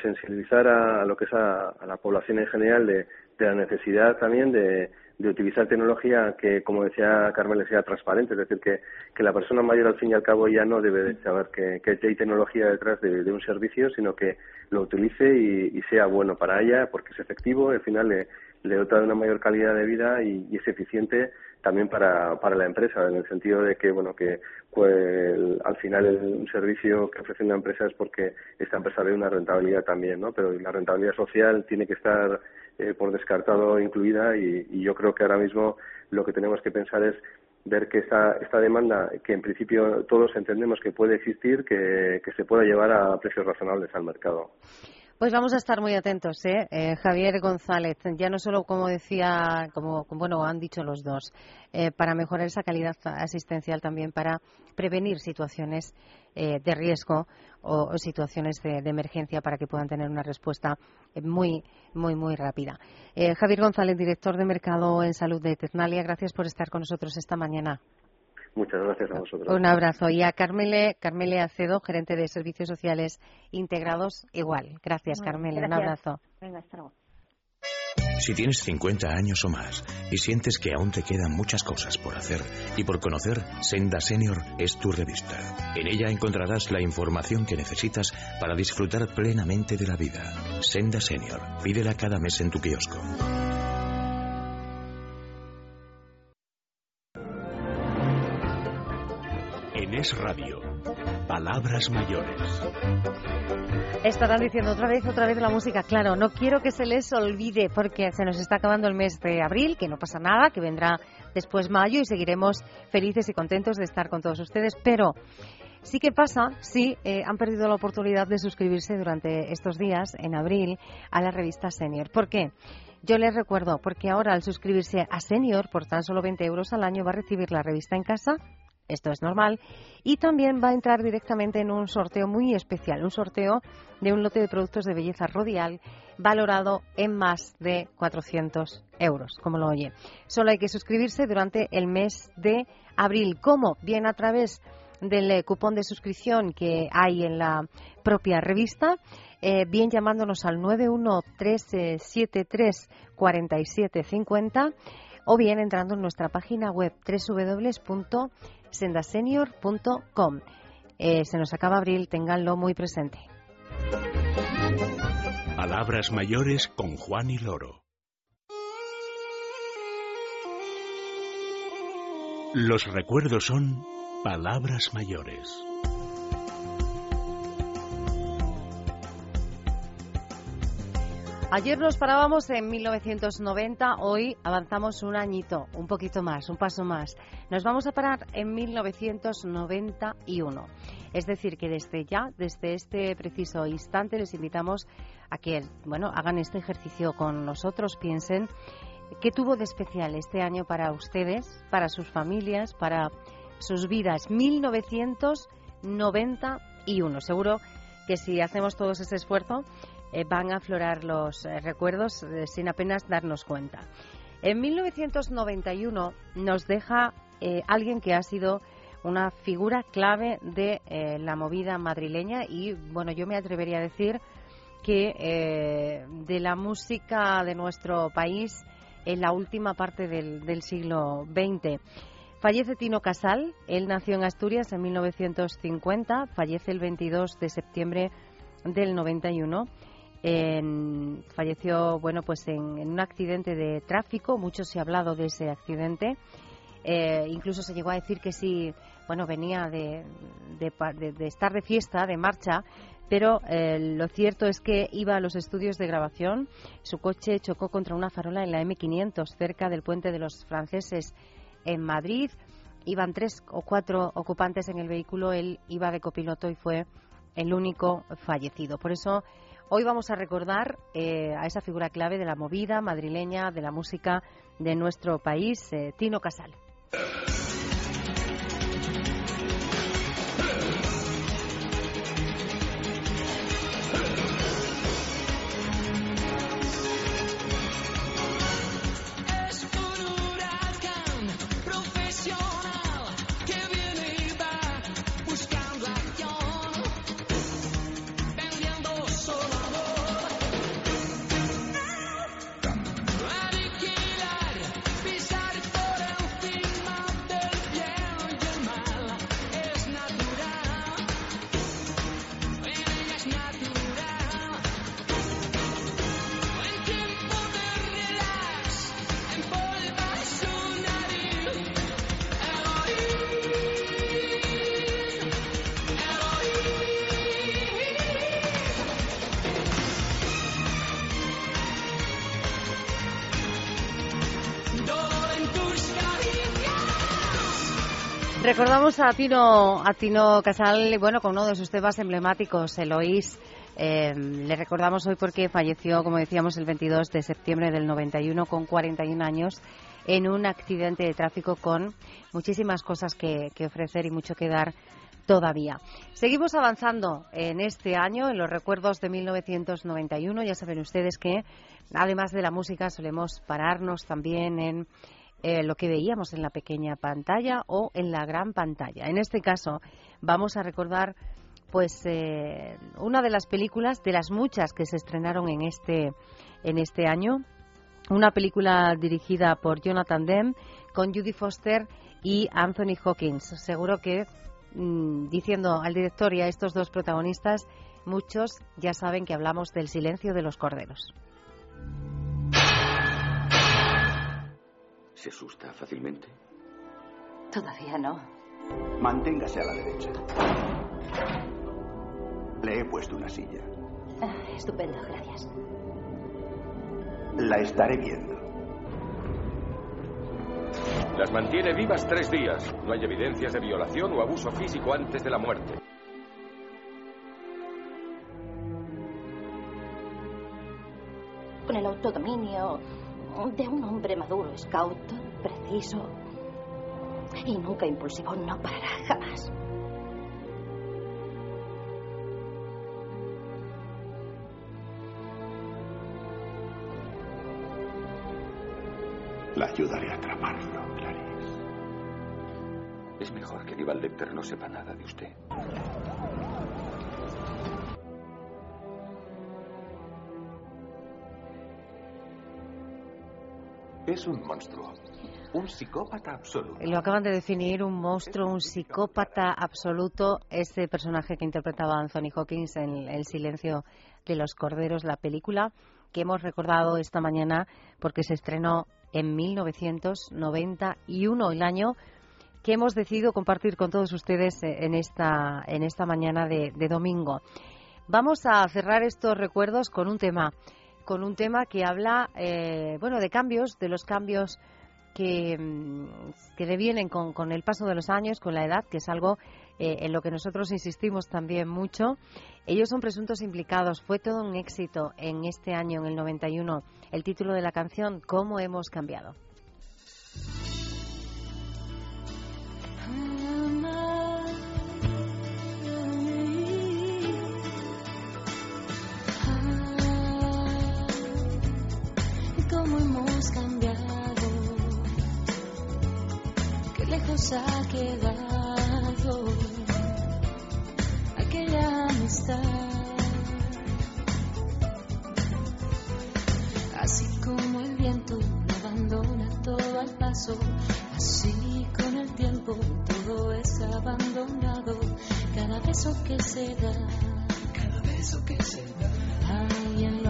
sensibilizar a, lo que es a, la población en general de la necesidad también de, de utilizar tecnología que, como decía Carmel, sea transparente, es decir, que, que la persona mayor al fin y al cabo ya no debe de saber que, que hay tecnología detrás de, un servicio, sino que lo utilice y, sea bueno para ella, porque es efectivo, al final le, le dota de una mayor calidad de vida y, es eficiente también para, para la empresa, en el sentido de que, bueno, que pues, al final un servicio que ofrece una empresa es porque esta empresa ve una rentabilidad también, ¿no? Pero la rentabilidad social tiene que estar eh, por descartado incluida y, yo creo que ahora mismo lo que tenemos que pensar es ver que esta, esta demanda, que en principio todos entendemos que puede existir, que, que se pueda llevar a precios razonables al mercado. Pues vamos a estar muy atentos, ¿eh? ¿eh? Javier González, ya no solo como decía, como bueno han dicho los dos, eh, para mejorar esa calidad asistencial también para prevenir situaciones eh, de riesgo o, situaciones de, emergencia para que puedan tener una respuesta muy muy muy rápida. Javier González, director de mercado en salud de Ternalia, gracias por estar con nosotros esta mañana. Muchas gracias a vosotros. Un abrazo. Y a Carmele, Carmele Acedo, gerente de Servicios Sociales Integrados, igual. Gracias, Carmele. Un abrazo. Venga, hasta luego. Si tienes 50 años o más y sientes que aún te quedan muchas cosas por hacer y por conocer, Senda Senior es tu revista. En ella encontrarás la información que necesitas para disfrutar plenamente de la vida. Senda Senior. Pídela cada mes en tu kiosco. Es Radio. Palabras mayores. Estarán diciendo otra vez, otra vez la música. Claro, no quiero que se les olvide porque se nos está acabando el mes de abril, que no pasa nada, que vendrá después mayo y seguiremos felices y contentos de estar con todos ustedes. Pero sí que pasa, sí, eh, han perdido la oportunidad de suscribirse durante estos días, en abril, a la revista Senior. ¿Por qué? Yo les recuerdo, porque ahora al suscribirse a Senior por tan solo 20 euros al año va a recibir la revista en casa esto es normal, y también va a entrar directamente en un sorteo muy especial, un sorteo de un lote de productos de belleza rodial valorado en más de 400 euros, como lo oye. Solo hay que suscribirse durante el mes de abril. ¿Cómo? Bien a través del eh, cupón de suscripción que hay en la propia revista, eh, bien llamándonos al 913734750 o bien entrando en nuestra página web www sendasenior.com. Eh, se nos acaba abril, ténganlo muy presente. Palabras mayores con Juan y Loro. Los recuerdos son palabras mayores. Ayer nos parábamos en 1990, hoy avanzamos un añito, un poquito más, un paso más. Nos vamos a parar en 1991. Es decir, que desde ya, desde este preciso instante, les invitamos a que, bueno, hagan este ejercicio con nosotros, piensen qué tuvo de especial este año para ustedes, para sus familias, para sus vidas. 1991. Seguro que si hacemos todos ese esfuerzo, eh, van a aflorar los eh, recuerdos eh, sin apenas darnos cuenta. En 1991 nos deja alguien que ha sido una figura clave de la movida madrileña y, bueno, yo me atrevería a decir que de la música de nuestro país en la última parte del, del siglo XX. Fallece Tino Casal, él nació en Asturias en 1950, fallece el 22 de septiembre del 91. Falleció bueno pues en, un accidente de tráfico mucho se ha hablado de ese accidente eh, incluso se llegó a decir que sí bueno venía de, de, estar de fiesta de marcha pero eh, lo cierto es que iba a los estudios de grabación su coche chocó contra una farola en la M500 cerca del puente de los franceses en Madrid. Iban tres o cuatro ocupantes en el vehículo, él iba de copiloto y fue el único fallecido. Por eso hoy vamos a recordar eh, a esa figura clave de la movida madrileña, de la música de nuestro país, eh, Tino Casal. Recordamos a Tino, a Tino Casal, bueno, con uno de sus temas emblemáticos, Eloís. Eh, le recordamos hoy porque falleció, como decíamos, el 22 de septiembre del 91 con 41 años en un accidente de tráfico con muchísimas cosas que, que ofrecer y mucho que dar todavía. Seguimos avanzando en este año, en los recuerdos de 1991. Ya saben ustedes que, además de la música, solemos pararnos también en eh, lo que veíamos en la pequeña pantalla o en la gran pantalla. En este caso, vamos a recordar pues eh, una de las películas de las muchas que se estrenaron en este en este año. Una película dirigida por Jonathan Demme con Judy Foster y Anthony Hawkins seguro que mm, diciendo al director y a estos dos protagonistas muchos ya saben que hablamos del silencio de los corderos ¿Se asusta fácilmente? Todavía no. Manténgase a la derecha. Le he puesto una silla. Ah, estupendo, gracias. La estaré viendo. Las mantiene vivas tres días. No hay evidencias de violación o abuso físico antes de la muerte. Con el autodominio de un hombre maduro, scout, preciso y nunca impulsivo. No parará jamás. La ayudaré a atraparlo, Clarice. Es mejor que Dival Lecter no sepa nada de usted. Es un monstruo. Un psicópata absoluto. Lo acaban de definir un monstruo, un psicópata absoluto, ese personaje que interpretaba Anthony Hawkins en El silencio de los corderos, la película que hemos recordado esta mañana porque se estrenó en 1991, el año que hemos decidido compartir con todos ustedes en esta, en esta mañana de, de domingo. Vamos a cerrar estos recuerdos con un tema con un tema que habla, eh, bueno, de cambios, de los cambios que, mm, que devienen con, con, el paso de los años, con la edad, que es algo eh, en lo que nosotros insistimos también mucho. Ellos son presuntos implicados. Fue todo un éxito en este año, en el 91. El título de la canción, ¿Cómo hemos cambiado? Ha quedado aquella amistad. Así como el viento abandona todo al paso, así con el tiempo todo es abandonado. Cada beso que se da, cada beso que se da, alguien lo abandonará.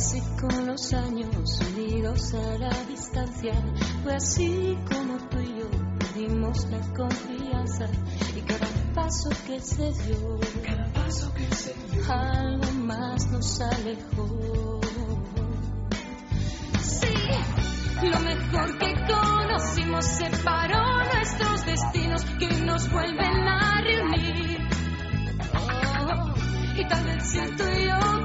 Así con los años unidos a la distancia, fue así como tú y yo perdimos la confianza y cada paso que se dio, cada paso que se dio, algo más nos alejó. Sí, lo mejor que conocimos separó nuestros destinos que nos vuelven a reunir. Oh, y tal vez si tú y yo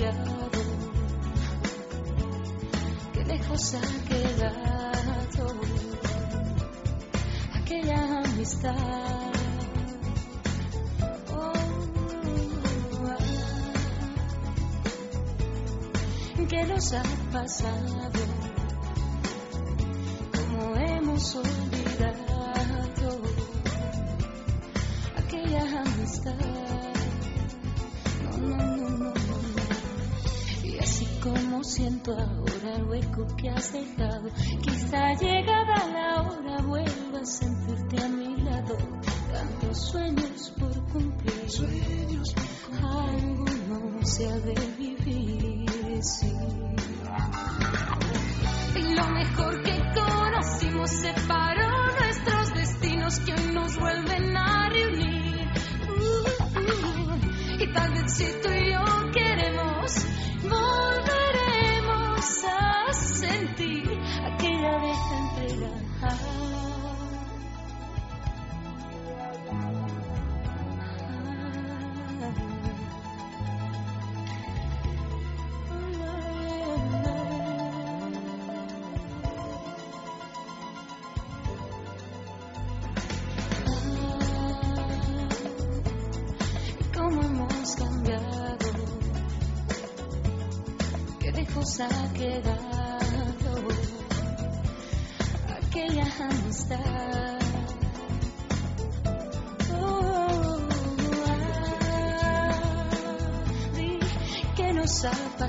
cambiado, qué lejos ha quedado aquella amistad. Oh, ¿Qué nos ha pasado? ¿Cómo hemos olvidado ahora el hueco que has dejado, quizá llegada la hora vuelva a sentirte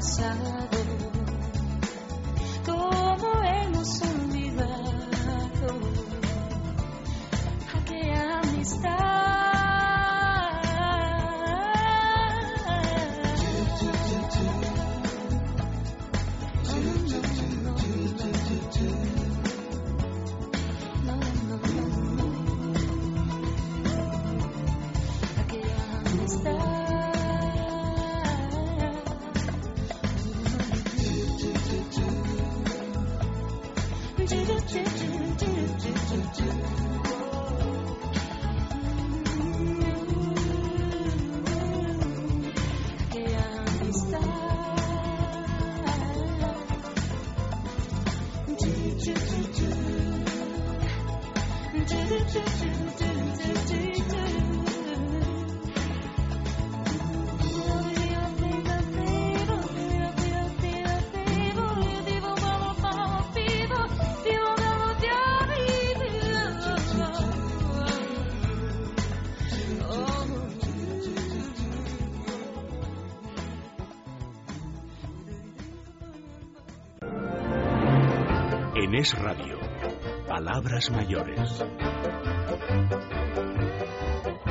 nos En Es Radio, Palabras Mayores.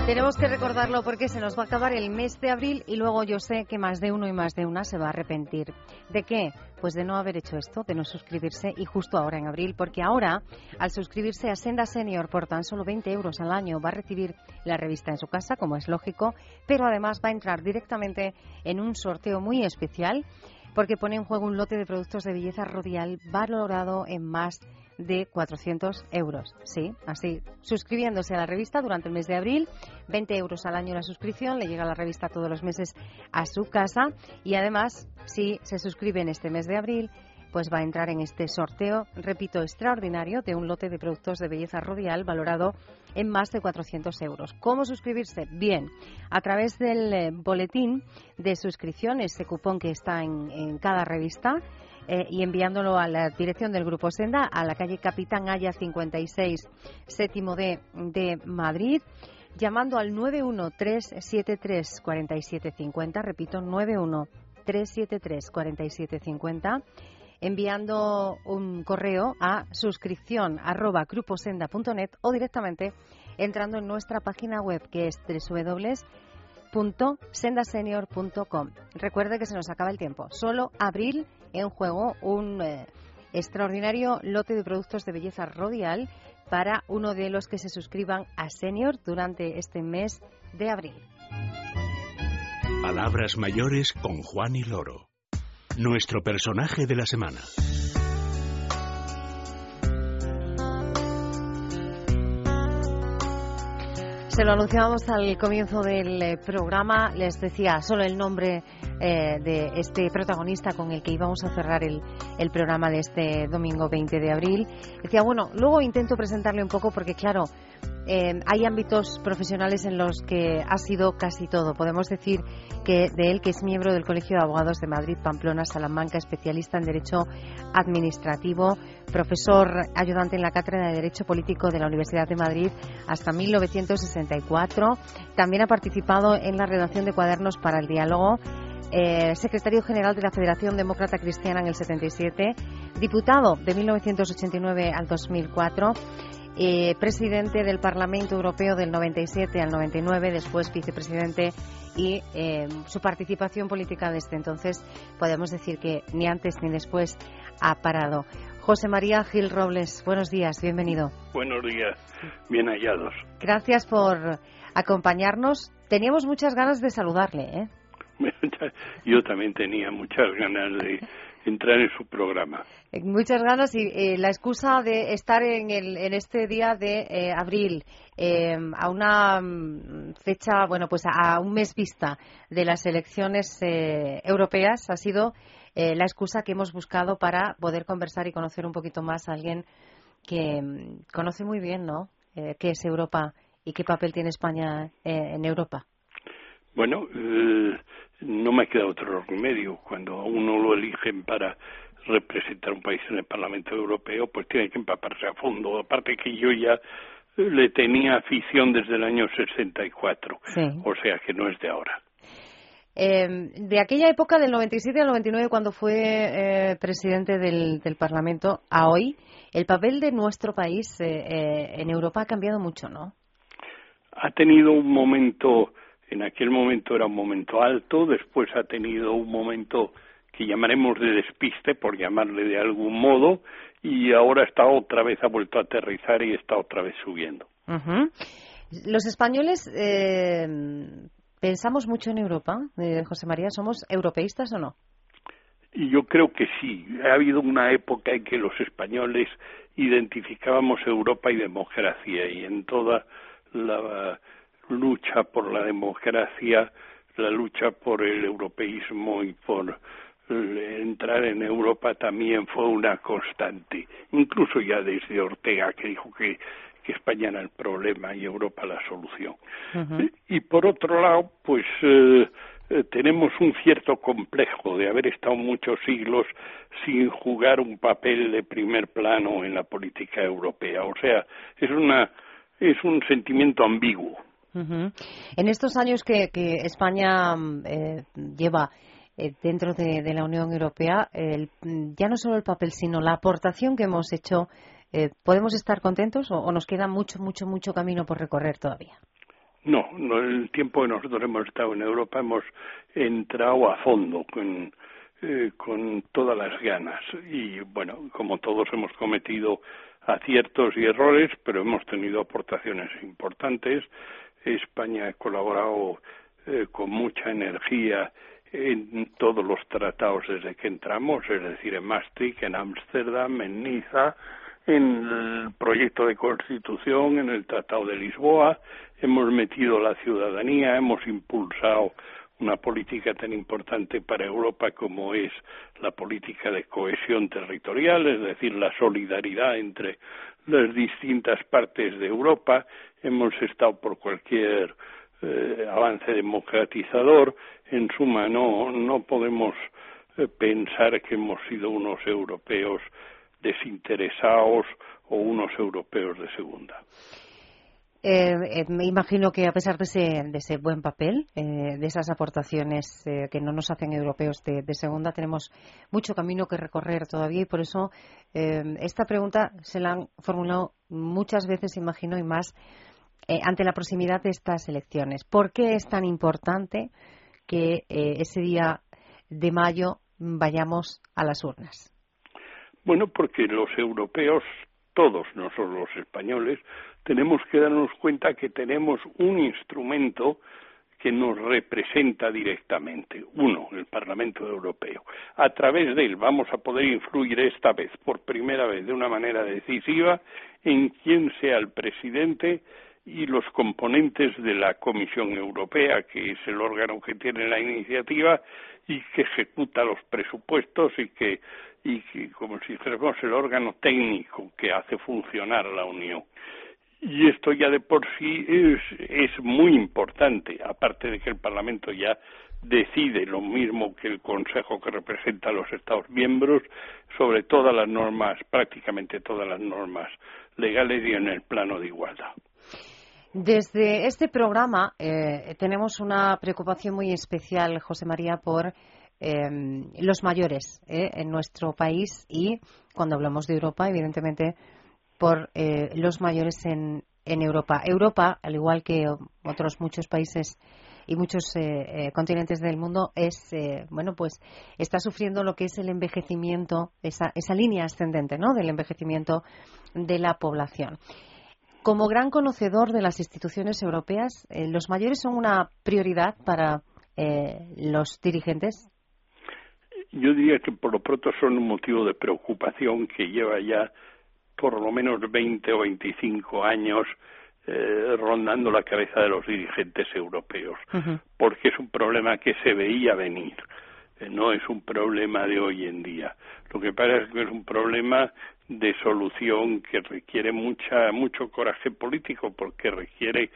Tenemos que recordarlo porque se nos va a acabar el mes de abril y luego yo sé que más de uno y más de una se va a arrepentir. ¿De qué? Pues de no haber hecho esto, de no suscribirse y justo ahora en abril, porque ahora, al suscribirse a Senda Senior por tan solo 20 euros al año, va a recibir la revista en su casa, como es lógico, pero además va a entrar directamente en un sorteo muy especial porque pone en juego un lote de productos de belleza rodial valorado en más de 400 euros. Sí, así. Suscribiéndose a la revista durante el mes de abril, 20 euros al año la suscripción, le llega la revista todos los meses a su casa y además, si se suscribe en este mes de abril, pues va a entrar en este sorteo, repito, extraordinario de un lote de productos de belleza rodial valorado en más de 400 euros. ¿Cómo suscribirse? Bien, a través del eh, boletín de suscripción, ese cupón que está en, en cada revista, eh, y enviándolo a la dirección del Grupo Senda, a la calle Capitán Haya 56, séptimo D de Madrid, llamando al 913734750, repito, 913734750, enviando un correo a suscripción arroba gruposenda.net o directamente entrando en nuestra página web que es www.sendasenior.com. Recuerde que se nos acaba el tiempo. Solo abril en juego un eh, extraordinario lote de productos de belleza rodial para uno de los que se suscriban a Senior durante este mes de abril. Palabras mayores con Juan y Loro. Nuestro personaje de la semana. Se lo anunciábamos al comienzo del eh, programa, les decía solo el nombre eh, de este protagonista con el que íbamos a cerrar el, el, programa de este domingo 20 de abril. Decía, bueno, luego intento presentarle un poco porque, claro, eh, hay ámbitos profesionales en los que ha sido casi todo. Podemos decir que de él, que es miembro del Colegio de Abogados de Madrid, Pamplona, Salamanca, especialista en Derecho Administrativo, profesor ayudante en la Cátedra de Derecho Político de la Universidad de Madrid hasta 1964. También ha participado en la redacción de cuadernos para el diálogo. Eh, secretario general de la Federación Demócrata Cristiana en el 77, diputado de 1989 al 2004 eh, presidente del Parlamento Europeo del 97 al 99, después vicepresidente y eh, su participación política desde entonces podemos decir que ni antes ni después ha parado. José María Gil Robles, buenos días, bienvenido. Buenos días, bien hallados. Gracias por acompañarnos. Teníamos muchas ganas de saludarle. ¿eh? Yo también tenía muchas ganas de entrar en su programa. Eh, muchas ganas y eh, la excusa de estar en, el, en este día de eh, abril, a una mm, fecha, bueno, pues a un mes vista de las elecciones europeas, ha sido la excusa que hemos buscado para poder conversar y conocer un poquito más a alguien que mm, conoce muy bien, ¿no? qué es Europa y qué papel tiene España en Europa. Bueno, no me queda otro remedio. Cuando a uno lo eligen para representar un país en el Parlamento Europeo, pues tiene que empaparse a fondo. Aparte que yo ya le tenía afición desde el año 64, o sea que no es de ahora. Eh, de aquella época, del 97 al 99, cuando fue eh, presidente del, Parlamento, a hoy, el papel de nuestro país eh, en Europa ha cambiado mucho, ¿no? Ha tenido un momento en aquel momento era un momento alto, después ha tenido un momento que llamaremos de despiste, por llamarle de algún modo, y ahora está otra vez, ha vuelto a aterrizar y está otra vez subiendo. Los españoles eh, pensamos mucho en Europa, eh, José María, ¿somos europeístas o no? Y yo creo que sí. Ha habido una época en que los españoles identificábamos Europa y democracia, y en toda la lucha por la democracia, la lucha por el europeísmo y por entrar en Europa también fue una constante, incluso ya desde Ortega, que dijo que, que España era el problema y Europa la solución. Y por otro lado, pues eh, eh, tenemos un cierto complejo de haber estado muchos siglos sin jugar un papel de primer plano en la política europea. O sea, es una es un sentimiento ambiguo. En estos años que, España mm, eh, lleva eh, dentro de, la Unión Europea, mm, ya no solo el papel, sino la aportación que hemos hecho, eh, ¿podemos estar contentos o, nos queda mucho, mucho, mucho camino por recorrer todavía? No, no, el tiempo que nosotros hemos estado en Europa hemos entrado a fondo con, con todas las ganas. Y bueno, como todos hemos cometido aciertos y errores, pero hemos tenido aportaciones importantes España ha colaborado eh, con mucha energía en todos los tratados desde que entramos, es decir, en Maastricht, en Ámsterdam, en Niza, en el proyecto de constitución, en el Tratado de Lisboa, hemos metido la ciudadanía, hemos impulsado una política tan importante para Europa como es la política de cohesión territorial, es decir, la solidaridad entre las distintas partes de Europa, hemos estado por cualquier eh, avance democratizador, en suma no, no podemos eh, pensar que hemos sido unos europeos desinteresados o unos europeos de segunda. Eh, eh, me imagino que a pesar de ese, de ese buen papel, eh, de esas aportaciones que no nos hacen europeos de, segunda, tenemos mucho camino que recorrer todavía y por eso esta pregunta se la han formulado muchas veces, imagino, y más ante la proximidad de estas elecciones. ¿Por qué es tan importante que ese día de mayo vayamos a las urnas? Bueno, porque los europeos, todos, no solo los españoles, tenemos que darnos cuenta que tenemos un instrumento que nos representa directamente. Uno, el Parlamento Europeo. A través de él vamos a poder influir esta vez, por primera vez, de una manera decisiva, en quién sea el presidente y los componentes de la Comisión Europea, que es el órgano que tiene la iniciativa y que ejecuta los presupuestos y que, y que como si fuéramos el órgano técnico que hace funcionar la Unión. Y esto ya de por sí es, muy importante, aparte de que el Parlamento ya decide lo mismo que el Consejo que representa a los Estados miembros sobre todas las normas, prácticamente todas las normas legales y en el plano de igualdad. Desde este programa eh, tenemos una preocupación muy especial, José María, por em, los mayores eh, en nuestro país y, cuando hablamos de Europa, evidentemente, por eh, los mayores en, en Europa. Europa, al igual que otros muchos países y muchos continentes del mundo es bueno pues está sufriendo lo que es el envejecimiento esa, esa línea ascendente no del envejecimiento de la población como gran conocedor de las instituciones europeas, eh, ¿los mayores son una prioridad para eh, los dirigentes? Yo diría que por lo pronto son un motivo de preocupación que lleva ya por lo menos 20 o 25 años eh, rondando la cabeza de los dirigentes europeos, porque es un problema que se veía venir, no es un problema de hoy en día. Lo que pasa es que es un problema de solución que requiere mucha mucho coraje político porque requiere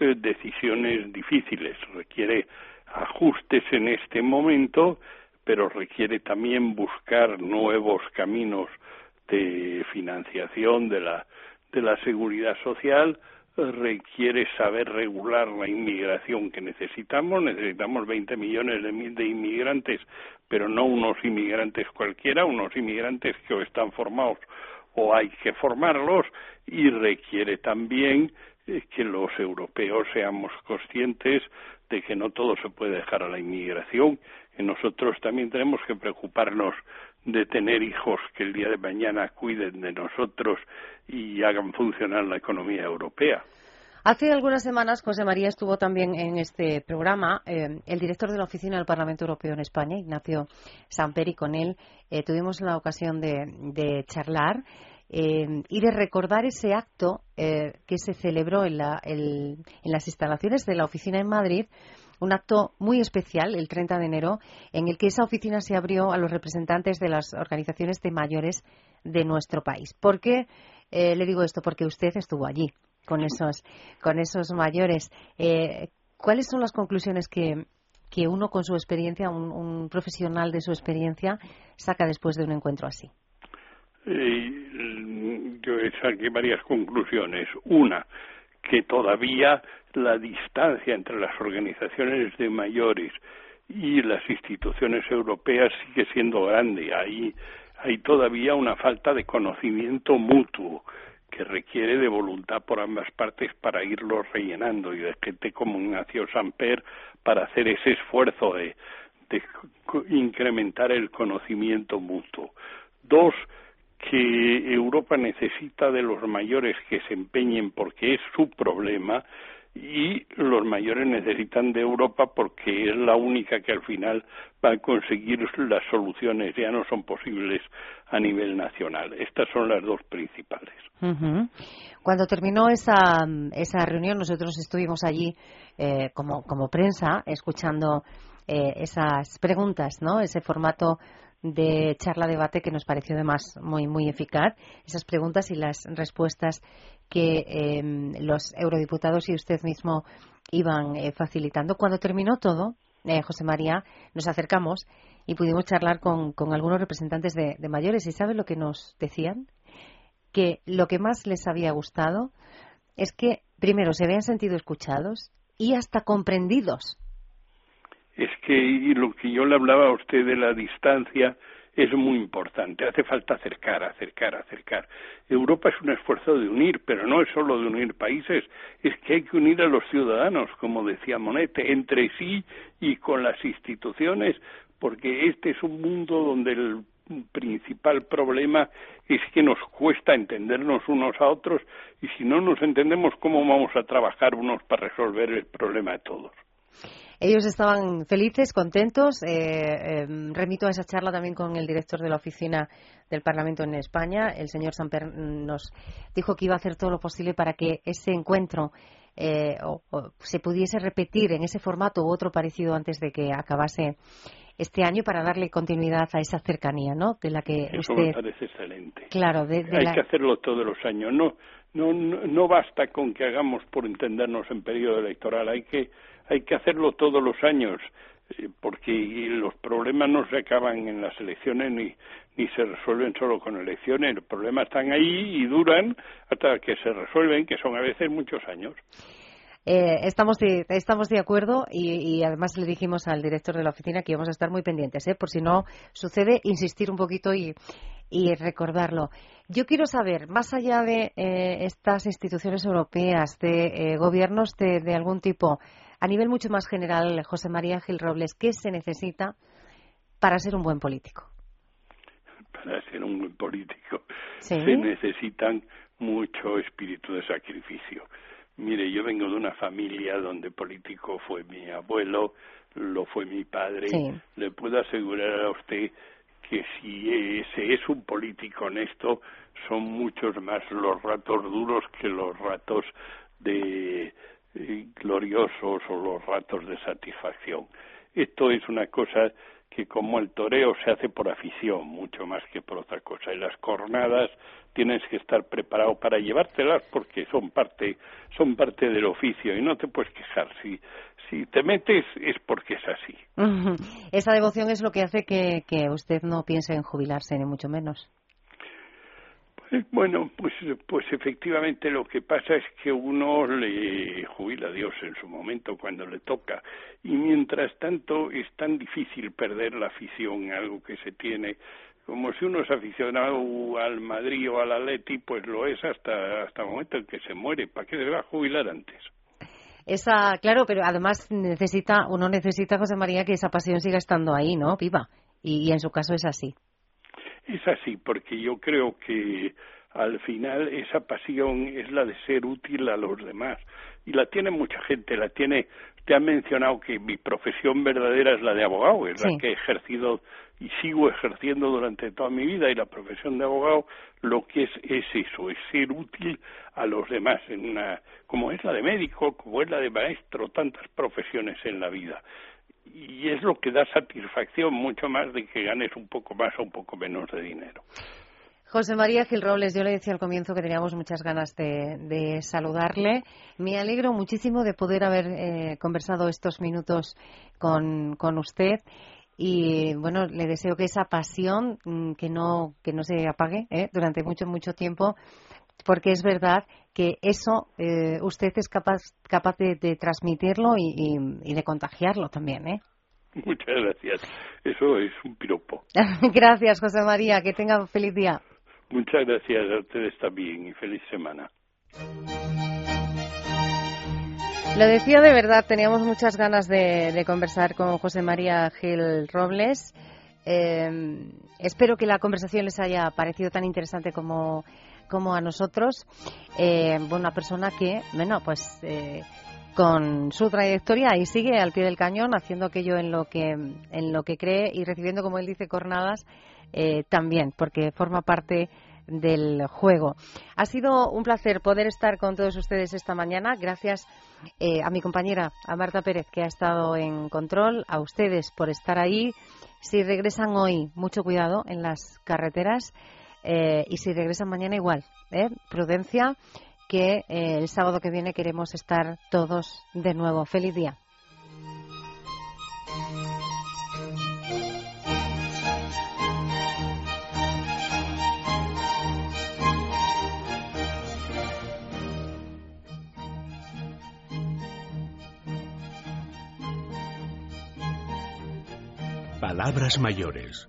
eh, decisiones difíciles, requiere ajustes en este momento, pero requiere también buscar nuevos caminos de financiación de la de la seguridad social, requiere saber regular la inmigración que necesitamos. Necesitamos 20 millones de, de, inmigrantes, pero no unos inmigrantes cualquiera, unos inmigrantes que están formados o hay que formarlos y requiere también eh, que los europeos seamos conscientes de que no todo se puede dejar a la inmigración, que nosotros también tenemos que preocuparnos de tener hijos que el día de mañana cuiden de nosotros y hagan funcionar la economía europea. Hace algunas semanas José María estuvo también en este programa. Eh, el director de la Oficina del Parlamento Europeo en España, Ignacio Samperi, con él eh, tuvimos la ocasión de, charlar eh, y de recordar ese acto que se celebró en, en las instalaciones de la oficina en Madrid un acto muy especial el 30 de enero en el que esa oficina se abrió a los representantes de las organizaciones de mayores de nuestro país. ¿Por qué eh, le digo esto? Porque usted estuvo allí con esos, con esos mayores. Eh, ¿Cuáles son las conclusiones que, que uno con su experiencia, un, profesional de su experiencia, saca después de un encuentro así? Eh, yo saqué varias conclusiones. Una, que todavía la distancia entre las organizaciones de mayores y las instituciones europeas sigue siendo grande. Hay, hay todavía una falta de conocimiento mutuo que requiere de voluntad por ambas partes para irlo rellenando y de gente como Ignacio Samper para hacer ese esfuerzo de, de incrementar el conocimiento mutuo. Dos, que Europa necesita de los mayores que se empeñen porque es su problema y los mayores necesitan de Europa porque es la única que al final va a conseguir las soluciones, ya no son posibles a nivel nacional. Estas son las dos principales. Cuando terminó esa, esa reunión, nosotros estuvimos allí eh, como, como prensa escuchando eh, esas preguntas, ¿no? Ese formato de charla-debate que nos pareció además muy, muy eficaz. Esas preguntas y las respuestas que em, los eurodiputados y usted mismo iban eh, facilitando. Cuando terminó todo, eh, José María, nos acercamos y pudimos charlar con, algunos representantes de, mayores. ¿Y sabes lo que nos decían? Que lo que más les había gustado es que, primero, se habían sentido escuchados y hasta comprendidos. Es que lo que yo le hablaba a usted de la distancia es muy importante. Hace falta acercar, acercar, acercar. Europa es un esfuerzo de unir, pero no es solo de unir países, es que hay que unir a los ciudadanos, como decía Monete, entre sí y con las instituciones, porque este es un mundo donde el principal problema es que nos cuesta entendernos unos a otros y si no nos entendemos, ¿cómo vamos a trabajar unos para resolver el problema de todos? Ellos estaban felices, contentos. Eh, em, remito a esa charla también con el director de la oficina del Parlamento en España. El señor Samper nos dijo que iba a hacer todo lo posible para que ese encuentro eh, se pudiese repetir en ese formato u otro parecido antes de que acabase este año para darle continuidad a esa cercanía, ¿no? De la que Eso me parece excelente. Claro, hay que hacerlo todos los años. No, no, no basta con que hagamos por entendernos en periodo electoral. Hay que hay que hacerlo todos los años eh, porque los problemas no se acaban en las elecciones ni, ni se resuelven solo con elecciones. Los problemas están ahí y duran hasta que se resuelven, que son a veces muchos años. Eh, estamos, de, estamos de acuerdo y, además le dijimos al director de la oficina que íbamos a estar muy pendientes, ¿eh? por si no sucede, insistir un poquito y, y recordarlo. Yo quiero saber, más allá de eh, estas instituciones europeas, de eh, gobiernos de, de algún tipo, a nivel mucho más general, José María Gil Robles, ¿qué se necesita para ser un buen político? Para ser un buen político se necesitan mucho espíritu de sacrificio. Mire, yo vengo de una familia donde político fue mi abuelo, lo fue mi padre. Le puedo asegurar a usted que si ese es un político honesto, son muchos más los ratos duros que los ratos de gloriosos o los ratos de satisfacción. Esto es una cosa que como el toreo se hace por afición mucho más que por otra cosa. Y las cornadas tienes que estar preparado para llevártelas porque son parte son parte del oficio y no te puedes quejar. Si si te metes es porque es así. Esa devoción es lo que hace que, que usted no piense en jubilarse ni mucho menos bueno, pues, pues efectivamente lo que pasa es que uno le jubila a Dios en su momento cuando le toca y mientras tanto es tan difícil perder la afición algo que se tiene como si uno es aficionado al Madrid o al Atleti, pues lo es hasta hasta el momento en que se muere. ¿Para qué se va a jubilar antes? Esa, claro, pero además necesita, uno necesita, José María, que esa pasión siga estando ahí, ¿no? Viva. y en su caso es así. Es así, porque yo creo que al final esa pasión es la de ser útil a los demás. Y la tiene mucha gente, la tiene, te ha mencionado que mi profesión verdadera es la de abogado, es la que he ejercido y sigo ejerciendo durante toda mi vida y la profesión de abogado lo que es es eso, es ser útil a los demás en una como es la de médico, como es la de maestro, tantas profesiones en la vida y es lo que da satisfacción mucho más de que ganes un poco más o un poco menos de dinero. José María Gil Robles, yo le decía al comienzo que teníamos muchas ganas de, saludarle. Me alegro muchísimo de poder haber eh, conversado estos minutos con, usted y bueno, le deseo que esa pasión mm, que no que no se apague ¿eh? durante mucho mucho tiempo porque es verdad que eso eh, usted es capaz, capaz de, transmitirlo y, de contagiarlo también, ¿eh? Muchas gracias. Eso es un piropo. gracias, José María. Que tenga un feliz día. Muchas gracias a ustedes también y feliz semana. Lo decía de verdad, teníamos muchas ganas de, conversar con José María Gil Robles. Eh, espero que la conversación les haya parecido tan interesante como como a nosotros, eh, una persona que, bueno, pues eh, con su trayectoria y sigue al pie del cañón haciendo aquello en lo que, en lo que cree y recibiendo, como él dice, cornadas eh, también, porque forma parte del juego. Ha sido un placer poder estar con todos ustedes esta mañana. Gracias a mi compañera, a Marta Pérez, que ha estado en control, a ustedes por estar ahí. Si regresan hoy, mucho cuidado en las carreteras. Eh, y si regresan mañana igual, ¿eh? prudencia, que eh, el sábado que viene queremos estar todos de nuevo. Feliz día. Palabras mayores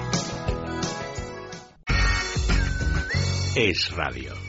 Es Radio.